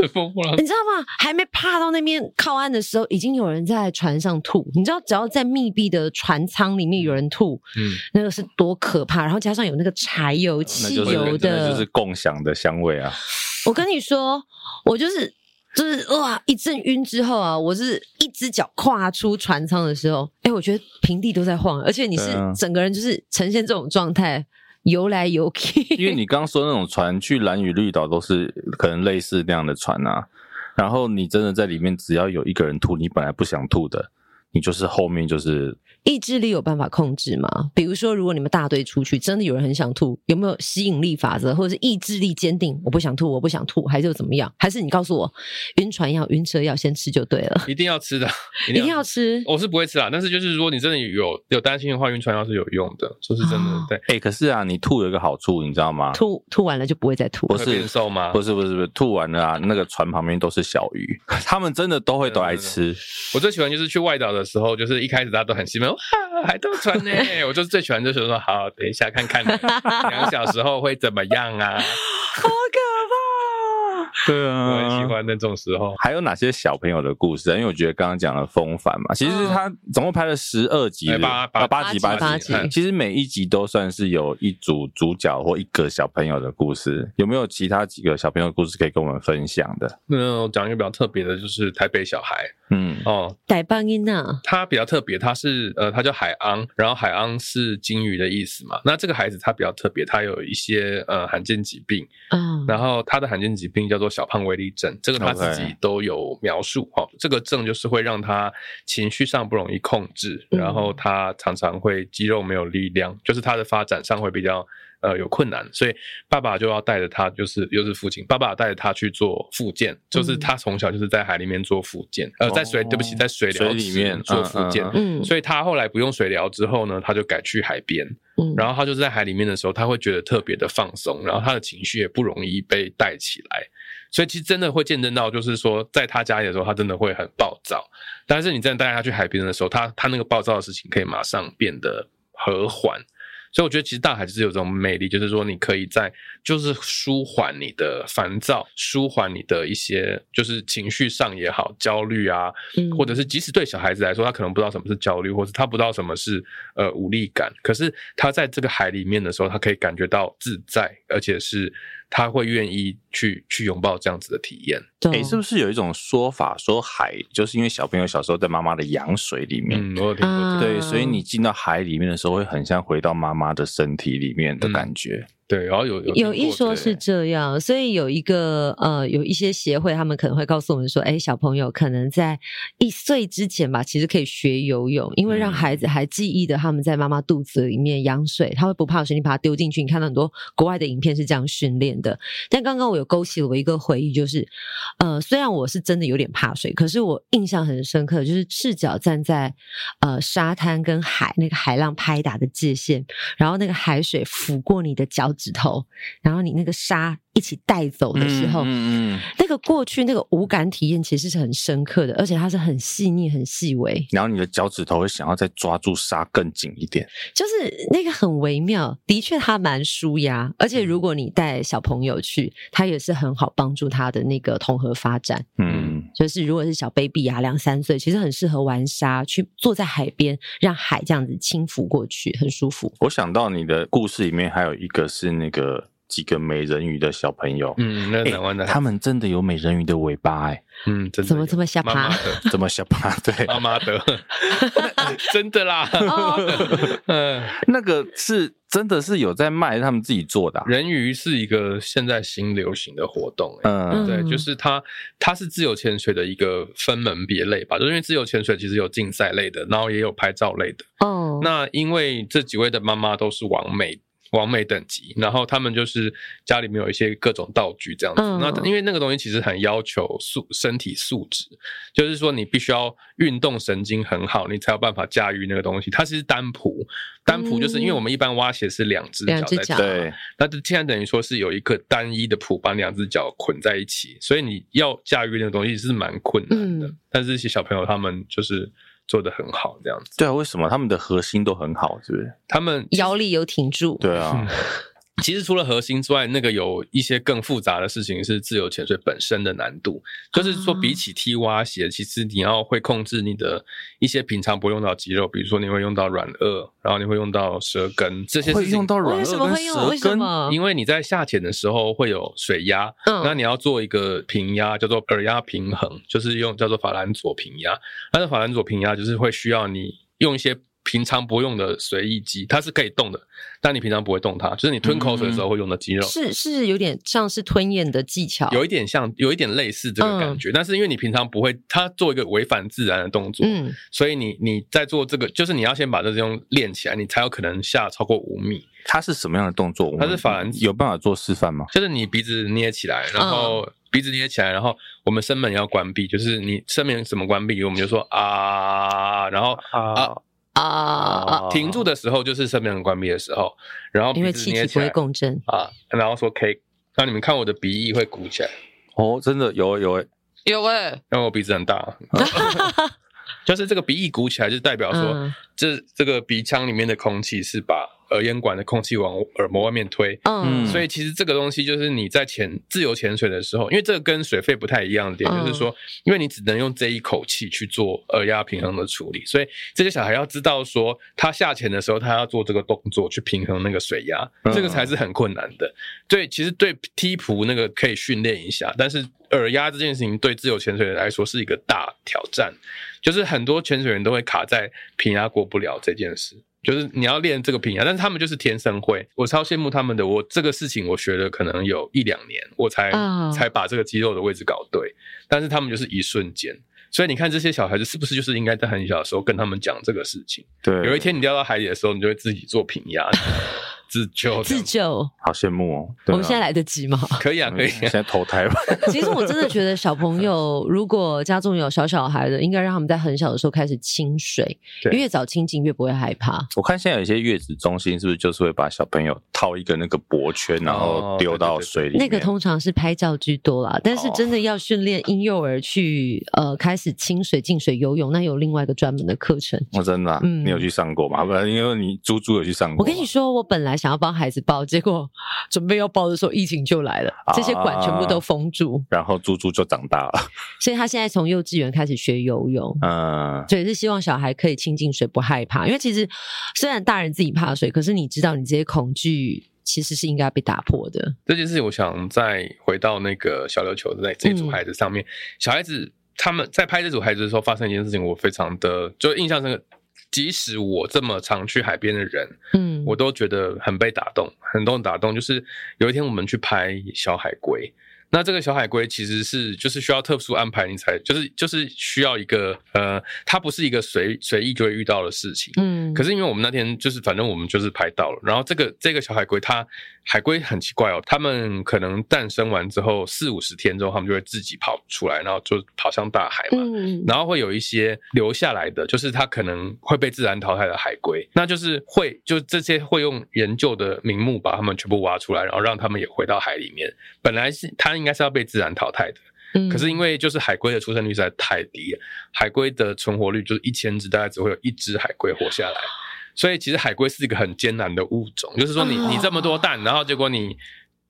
乘风破浪，你知道吗？还没爬到那边靠岸的时候，已经有人在船上吐。你知道，只要在密闭的船舱里面有人吐，嗯，那个是多可怕。然后加上有那个柴油、汽油的，就是共享的香味啊。我跟你说，我就是就是哇，一阵晕之后啊，我是一只脚跨出船舱的时候，哎，我觉得平地都在晃，而且你是整个人就是呈现这种状态。游来游去，因为你刚刚说那种船去蓝屿绿岛都是可能类似那样的船啊，然后你真的在里面，只要有一个人吐，你本来不想吐的，你就是后面就是。意志力有办法控制吗？比如说，如果你们大队出去，真的有人很想吐，有没有吸引力法则，或者是意志力坚定？我不想吐，我不想吐，还是又怎么样？还是你告诉我，晕船药、晕车药先吃就对了？一定要吃的，一定要吃。我是不会吃啊，但是就是如果你真的有有担心的话，晕船药是有用的，就是真的。哦、对，哎、欸，可是啊，你吐有一个好处，你知道吗？吐吐完了就不会再吐，不是瘦吗？不是不是不是，吐完了啊，那个船旁边都是小鱼，他们真的都会都爱吃。我最喜欢就是去外岛的时候，就是一开始大家都很兴奋，哇，海盗。船呢？我就是最喜欢，就是说，好，等一下看看两个小时后会怎么样啊？好！对啊，我很喜欢那种时候。还有哪些小朋友的故事？因为我觉得刚刚讲了风帆嘛，其实他总共拍了十二集，八八八集八集。其实每一集都算是有一组主角或一个小朋友的故事。有没有其他几个小朋友的故事可以跟我们分享的？那我讲一个比较特别的，就是台北小孩。嗯哦，台北囡仔，他比较特别，他是呃，他叫海昂，然后海昂是金鱼的意思嘛。那这个孩子他比较特别，他有一些呃罕见疾病，嗯，然后他的罕见疾病叫做小胖威力症，这个他自己都有描述哈。Okay. 这个症就是会让他情绪上不容易控制，然后他常常会肌肉没有力量，就是他的发展上会比较。呃，有困难，所以爸爸就要带着他，就是又是父亲，爸爸带着他去做复健，就是他从小就是在海里面做复健，嗯、呃，在水，对不起，在水疗里面做复健，嗯，所以他后来不用水疗之后呢，他就改去海边，嗯，然后他就是在海里面的时候，他会觉得特别的放松，然后他的情绪也不容易被带起来，所以其实真的会见证到，就是说在他家里的时候，他真的会很暴躁，但是你真的带他去海边的时候，他他那个暴躁的事情可以马上变得和缓。所以我觉得其实大海就是有这种魅力，就是说你可以在就是舒缓你的烦躁，舒缓你的一些就是情绪上也好，焦虑啊，嗯，或者是即使对小孩子来说，他可能不知道什么是焦虑，或者他不知道什么是呃无力感，可是他在这个海里面的时候，他可以感觉到自在，而且是。他会愿意去去拥抱这样子的体验。哎、欸，是不是有一种说法，说海就是因为小朋友小时候在妈妈的羊水里面，嗯，我有听过。对，所以你进到海里面的时候，会很像回到妈妈的身体里面的感觉。对，然后有有有一说是这样，所以有一个呃，有一些协会，他们可能会告诉我们说，哎，小朋友可能在一岁之前吧，其实可以学游泳，因为让孩子还记忆的他们在妈妈肚子里面羊水，他会不怕水，你把它丢进去，你看到很多国外的影片是这样训练的。但刚刚我有勾起了我一个回忆，就是呃，虽然我是真的有点怕水，可是我印象很深刻，就是赤脚站在呃沙滩跟海那个海浪拍打的界限，然后那个海水抚过你的脚。指头，然后你那个沙一起带走的时候，嗯那个过去那个无感体验其实是很深刻的，而且它是很细腻、很细微。然后你的脚趾头会想要再抓住沙更紧一点，就是那个很微妙。的确，它蛮舒压，而且如果你带小朋友去，它也是很好帮助他的那个统合发展。嗯，就是如果是小 baby 啊，两三岁，其实很适合玩沙，去坐在海边，让海这样子轻抚过去，很舒服。我想到你的故事里面还有一个是那个。几个美人鱼的小朋友，嗯，那台湾的、欸，他们真的有美人鱼的尾巴、欸，哎，嗯，真的怎么这么下巴？怎么下趴？对，妈妈的，真的啦，嗯，那个是真的是有在卖，他们自己做的、啊。人鱼是一个现在新流行的活动、欸，嗯，对，就是它，它是自由潜水的一个分门别类吧，就是因为自由潜水其实有竞赛类的，然后也有拍照类的，哦，那因为这几位的妈妈都是完美。完美等级，然后他们就是家里面有一些各种道具这样子。嗯、那因为那个东西其实很要求素身体素质，就是说你必须要运动神经很好，你才有办法驾驭那个东西。它是单蹼，单蹼就是因为我们一般蛙鞋是两只脚在脚，对，那这现在等于说是有一个单一的蹼把两只脚捆在一起，所以你要驾驭那个东西是蛮困难的。嗯、但是这些小朋友他们就是。做得很好，这样子。对啊，为什么他们的核心都很好？是不是？他们腰力有挺住。对啊。其实除了核心之外，那个有一些更复杂的事情是自由潜水本身的难度。就是说，比起踢蛙鞋，其实你要会控制你的一些平常不用到肌肉，比如说你会用到软腭，然后你会用到舌根这些事情。会用到软腭跟舌根，因为你在下潜的时候会有水压，嗯，那你要做一个平压，叫做耳压平衡，就是用叫做法兰佐平压。但是法兰佐平压就是会需要你用一些。平常不用的随意肌，它是可以动的，但你平常不会动它，就是你吞口水的时候会用的肌肉，是是有点像是吞咽的技巧，有一点像，有一点类似这个感觉，嗯、但是因为你平常不会，它做一个违反自然的动作，嗯，所以你你在做这个，就是你要先把这种练起来，你才有可能下超过五米。它是什么样的动作？它是法兰，有办法做示范吗？就是你鼻子捏起来，然后鼻子捏起来，然后我们声门要关闭，就是你声门怎么关闭？我们就说啊，然后啊。啊啊，停住的时候就是身边人关闭的时候，然后因为气体不会共振。啊，然后说 K，那你们看我的鼻翼会鼓起来。哦，真的有有诶有诶，因为我鼻子很大，就是这个鼻翼鼓起来，就代表说这这个鼻腔里面的空气是把。耳咽管的空气往耳膜外面推，嗯，所以其实这个东西就是你在潜自由潜水的时候，因为这个跟水肺不太一样的点，就是说，因为你只能用这一口气去做耳压平衡的处理，所以这些小孩要知道说，他下潜的时候，他要做这个动作去平衡那个水压，这个才是很困难的。对，其实对踢蹼那个可以训练一下，但是耳压这件事情对自由潜水来说是一个大挑战，就是很多潜水员都会卡在平压过不了这件事。就是你要练这个平压，但是他们就是天生会，我超羡慕他们的。我这个事情我学了可能有一两年，我才、oh. 才把这个肌肉的位置搞对。但是他们就是一瞬间，所以你看这些小孩子是不是就是应该在很小的时候跟他们讲这个事情？对，有一天你掉到海里的时候，你就会自己做平压。自救，自救，好羡慕哦！我们现在来得及吗？可以啊，可以。现在投胎吧。其实我真的觉得，小朋友 如果家中有小小孩的，应该让他们在很小的时候开始亲水，越早亲近越不会害怕。我看现在有一些月子中心，是不是就是会把小朋友套一个那个脖圈，然后丢到水里？那个通常是拍照居多啦，但是真的要训练婴幼儿去呃开始亲水、进水游泳，那有另外一个专门的课程。我真的，嗯，你有去上过吗？不然因为你猪猪有去上过。我跟你说，我本来。想要帮孩子抱，结果准备要抱的时候，疫情就来了，这些管全部都封住，啊、然后猪猪就长大了。所以他现在从幼稚园开始学游泳，嗯，所以是希望小孩可以亲近水，不害怕。因为其实虽然大人自己怕水，可是你知道，你这些恐惧其实是应该被打破的。这件事情，我想再回到那个小琉球的那这组孩子上面，嗯、小孩子他们在拍这组孩子的时候，发生一件事情，我非常的就印象深刻。即使我这么常去海边的人，嗯，我都觉得很被打动，很多人打动。就是有一天我们去拍小海龟。那这个小海龟其实是就是需要特殊安排，你才就是就是需要一个呃，它不是一个随随意就会遇到的事情。嗯。可是因为我们那天就是反正我们就是拍到了，然后这个这个小海龟它海龟很奇怪哦，它们可能诞生完之后四五十天之后，它们就会自己跑出来，然后就跑向大海嘛。嗯。然后会有一些留下来的，就是它可能会被自然淘汰的海龟，那就是会就这些会用研究的名目把它们全部挖出来，然后让它们也回到海里面。本来是它。应该是要被自然淘汰的，嗯，可是因为就是海龟的出生率实在太低了，海龟的存活率就是一千只，大概只会有一只海龟活下来，所以其实海龟是一个很艰难的物种，就是说你你这么多蛋，然后结果你。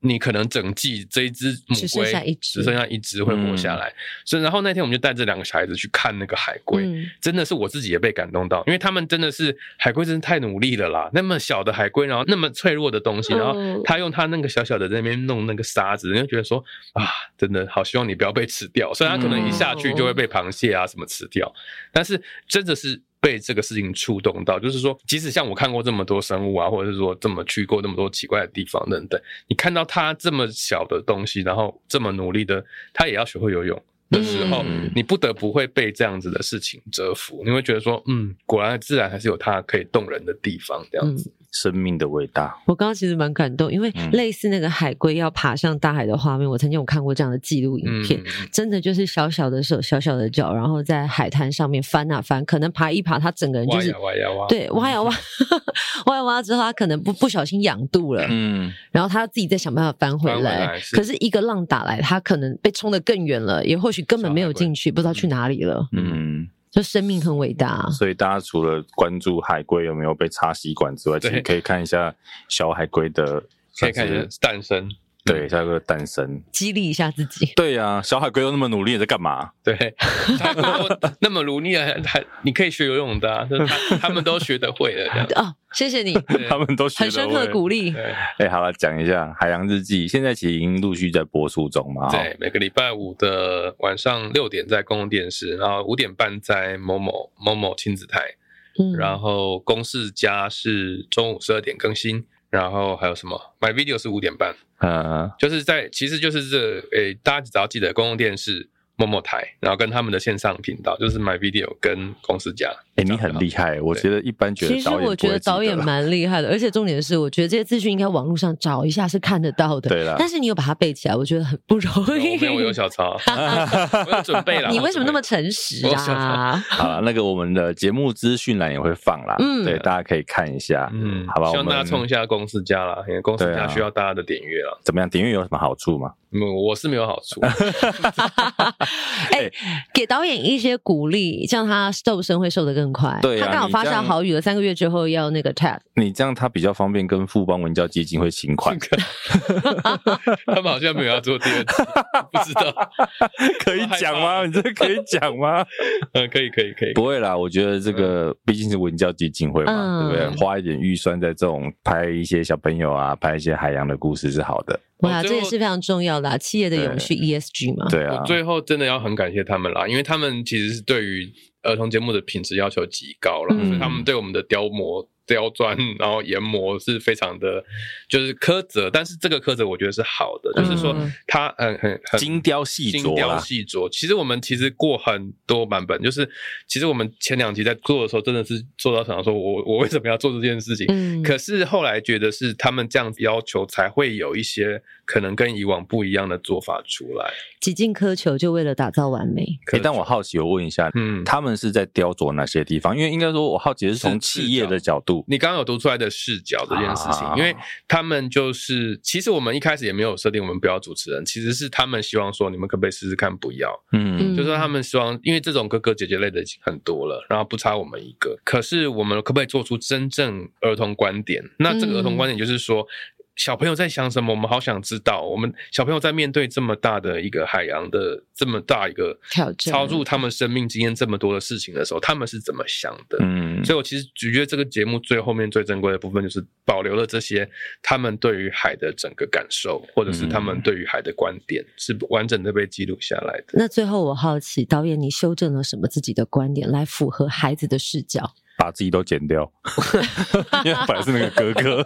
你可能整季这一只母龟只剩下一只，只剩下一只会活下来，嗯、所以然后那天我们就带这两个小孩子去看那个海龟，嗯、真的是我自己也被感动到，因为他们真的是海龟，真的太努力了啦！那么小的海龟，然后那么脆弱的东西，然后他用他那个小小的在那边弄那个沙子，人家觉得说啊，真的好希望你不要被吃掉，所以他可能一下去就会被螃蟹啊什么吃掉，但是真的是。被这个事情触动到，就是说，即使像我看过这么多生物啊，或者是说这么去过那么多奇怪的地方等等，你看到它这么小的东西，然后这么努力的，它也要学会游泳的时候，嗯、你不得不会被这样子的事情折服，你会觉得说，嗯，果然自然还是有它可以动人的地方，这样子。嗯生命的伟大，我刚刚其实蛮感动，因为类似那个海龟要爬上大海的画面，嗯、我曾经有看过这样的纪录影片，嗯、真的就是小小的手、小小的脚，然后在海滩上面翻啊翻，可能爬一爬，它整个人就是挖呀挖，对，挖呀挖，挖呀挖之后，它可能不不小心仰肚了，嗯，然后它自己再想办法翻回来，回来是。可是一个浪打来，它可能被冲得更远了，也或许根本没有进去，不知道去哪里了，嗯。就生命很伟大，啊，所以大家除了关注海龟有没有被插吸管之外，其实可以看一下小海龟的，可以看一下诞生。对，下个诞生，激励一下自己。对呀、啊，小海龟都那么努力，在干嘛？对，他那么努力，还还你可以学游泳的、啊，他他们都学得会的。哦，谢谢你，他们都学得会。很深刻的鼓励。哎，好了，讲一下《海洋日记》，现在其实已经陆续在播出中嘛。对，每个礼拜五的晚上六点在公共电视，然后五点半在某某某某亲子台，嗯、然后公视家是中午十二点更新。然后还有什么？My Video 是五点半，嗯，就是在，其实就是这，诶，大家只要记得公共电视。某某台，然后跟他们的线上频道，就是 My Video 跟公司家。哎，你很厉害，我觉得一般觉得。其实我觉得导演蛮厉害的，而且重点是，我觉得这些资讯应该网络上找一下是看得到的。对了，但是你有把它背起来，我觉得很不容易。没有，我有小抄，我有准备了。你为什么那么诚实啊？好了，那个我们的节目资讯栏也会放啦，嗯，对，大家可以看一下，嗯，好吧。希望大家冲一下公司家啦，因为公司家需要大家的点阅了。怎么样？点阅有什么好处吗？嗯，我是没有好处。哎、欸，给导演一些鼓励，这样他瘦身会瘦得更快。对、啊，他刚好发下好雨了，三个月之后要那个 TAD。你这样他比较方便跟富邦文教基金会请款。他们好像没有要做第二次，不知道 可以讲吗？你这可以讲吗？嗯，可以，可以，可以。不会啦，我觉得这个毕竟是文教基金会嘛，嗯、对不对？花一点预算在这种拍一些小朋友啊，拍一些海洋的故事是好的。哇，这也是非常重要的啊，企业的永续 ESG 嘛。对啊，我最后真的要很感谢他们啦，因为他们其实是对于儿童节目的品质要求极高了，嗯、所以他们对我们的雕模。雕钻，然后研磨是非常的，就是苛责，但是这个苛责我觉得是好的，嗯、就是说它很很很精雕细琢，精雕细琢。其实我们其实过很多版本，就是其实我们前两集在做的时候，真的是做到想说我我为什么要做这件事情？嗯，可是后来觉得是他们这样子要求，才会有一些可能跟以往不一样的做法出来。几近苛求，就为了打造完美。可以、欸，但我好奇，我问一下，嗯，他们是在雕琢哪些地方？因为应该说，我好奇是从企业的角度。你刚刚有读出来的视角这件事情，啊、因为他们就是，其实我们一开始也没有设定我们不要主持人，其实是他们希望说，你们可不可以试试看不要？嗯，就是说他们希望，因为这种哥哥姐姐类的已经很多了，然后不差我们一个。可是我们可不可以做出真正儿童观点？那这个儿童观点就是说。小朋友在想什么？我们好想知道。我们小朋友在面对这么大的一个海洋的这么大一个挑战，超出他们生命经验这么多的事情的时候，他们是怎么想的？嗯，所以我其实觉得这个节目最后面最珍贵的部分，就是保留了这些他们对于海的整个感受，或者是他们对于海的观点，是完整的被记录下来的。那最后我好奇，导演你修正了什么自己的观点来符合孩子的视角？把自己都剪掉，因为反而是那个哥哥。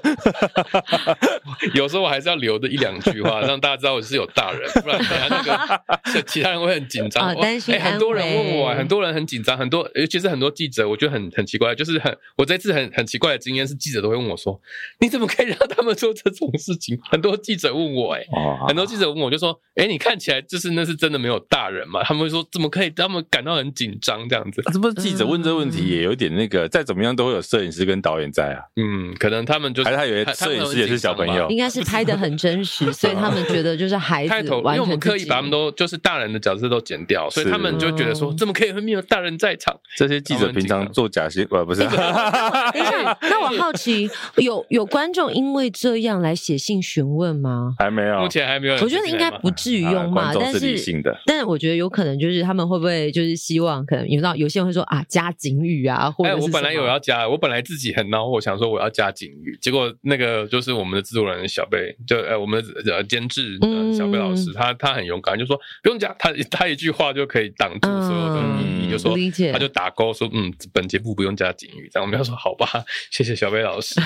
有时候我还是要留着一两句话，让大家知道我是有大人，不然等下那个 其他人会很紧张。担心、很多人问我，很多人很紧张，很多尤其是很多记者，我觉得很很奇怪，就是很我这次很很奇怪的经验是，记者都会问我说：“你怎么可以让他们做这种事情？”很多记者问我、欸，哎、哦，很多记者问我就说：“哎、欸，你看起来就是那是真的没有大人嘛？”他们会说：“怎么可以？”他们感到很紧张，这样子。这不是记者问这个问题也有点那个，再怎么样都会有摄影师跟导演在啊。嗯，可能他们就是、还是他以为摄影师也是小朋友，应该是拍的很真实，所以他们觉得就是孩子。因为我们刻意把他们都就是大人的角色都剪掉，所以他们就觉得说，怎么可以会没有大人在场？这些记者平常做假戏，呃，不是。等一下，那我好奇，有有观众因为这样来写信询问吗？还没有，目前还没有。我觉得应该不至于用嘛，但是，但是我觉得有可能就是他们会不会就是希望，可能有道有些人会说啊，加警语啊，或者是。我本来有要加，我本来自己很恼火，想说我要加警语，结果那个就是我们的制作人小贝，就呃我们的呃监制小贝老师，他他很勇敢，就说不用加，他他一句话就可以挡住所有的秘密，就说他就打勾说嗯，本节目不用加警语，这样我们要说好吧，谢谢小贝老师。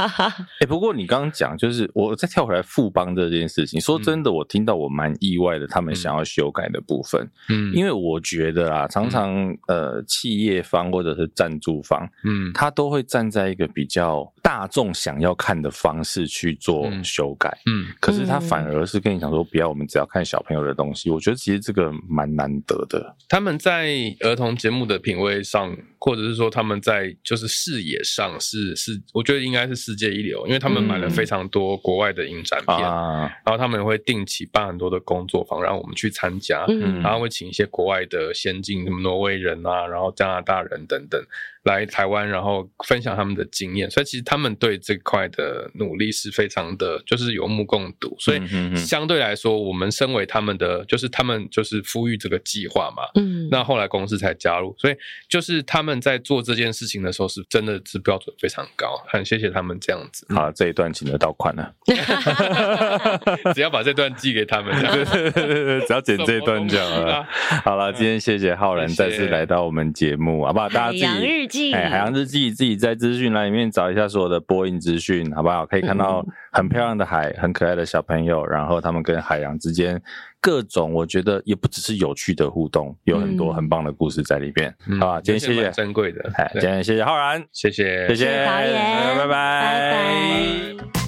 哎，不过你刚刚讲就是我再跳回来富邦这件事情，说真的，我听到我蛮意外的，他们想要修改的部分，嗯，因为我觉得啊，常常呃企业方或者是赞助方，嗯，他都会站在一个比较大众想要看的方式去做修改，嗯，可是他反而是跟你讲说，不要，我们只要看小朋友的东西。我觉得其实这个蛮难得的。他们在儿童节目的品味上，或者是说他们在就是视野上是是，我觉得应该是世界一流，因为他们买了非常多国外的影展片，嗯、然后他们会定期办很多的工作坊，让我们去参加，嗯、然后会请一些国外的先进，什么挪威人啊，然后加拿大人等等。来台湾，然后分享他们的经验，所以其实他们对这块的努力是非常的，就是有目共睹。所以相对来说，我们身为他们的，就是他们就是呼吁这个计划嘛，嗯，那后来公司才加入，所以就是他们在做这件事情的时候，是真的是标准非常高，很谢谢他们这样子。好，这一段请得到款了 只要把这段寄给他们，只要剪这一段就好了。好了，今天谢谢浩然再次来到我们节目，好不好？大家自己。哎，海洋日记自己在资讯栏里面找一下所有的播音资讯，好不好？可以看到很漂亮的海，很可爱的小朋友，然后他们跟海洋之间各种，我觉得也不只是有趣的互动，有很多很棒的故事在里边，嗯、好吧？今天谢谢，珍贵的，哎，今天谢谢浩然，谢谢，谢谢，谢谢导演，拜拜，拜拜。拜拜。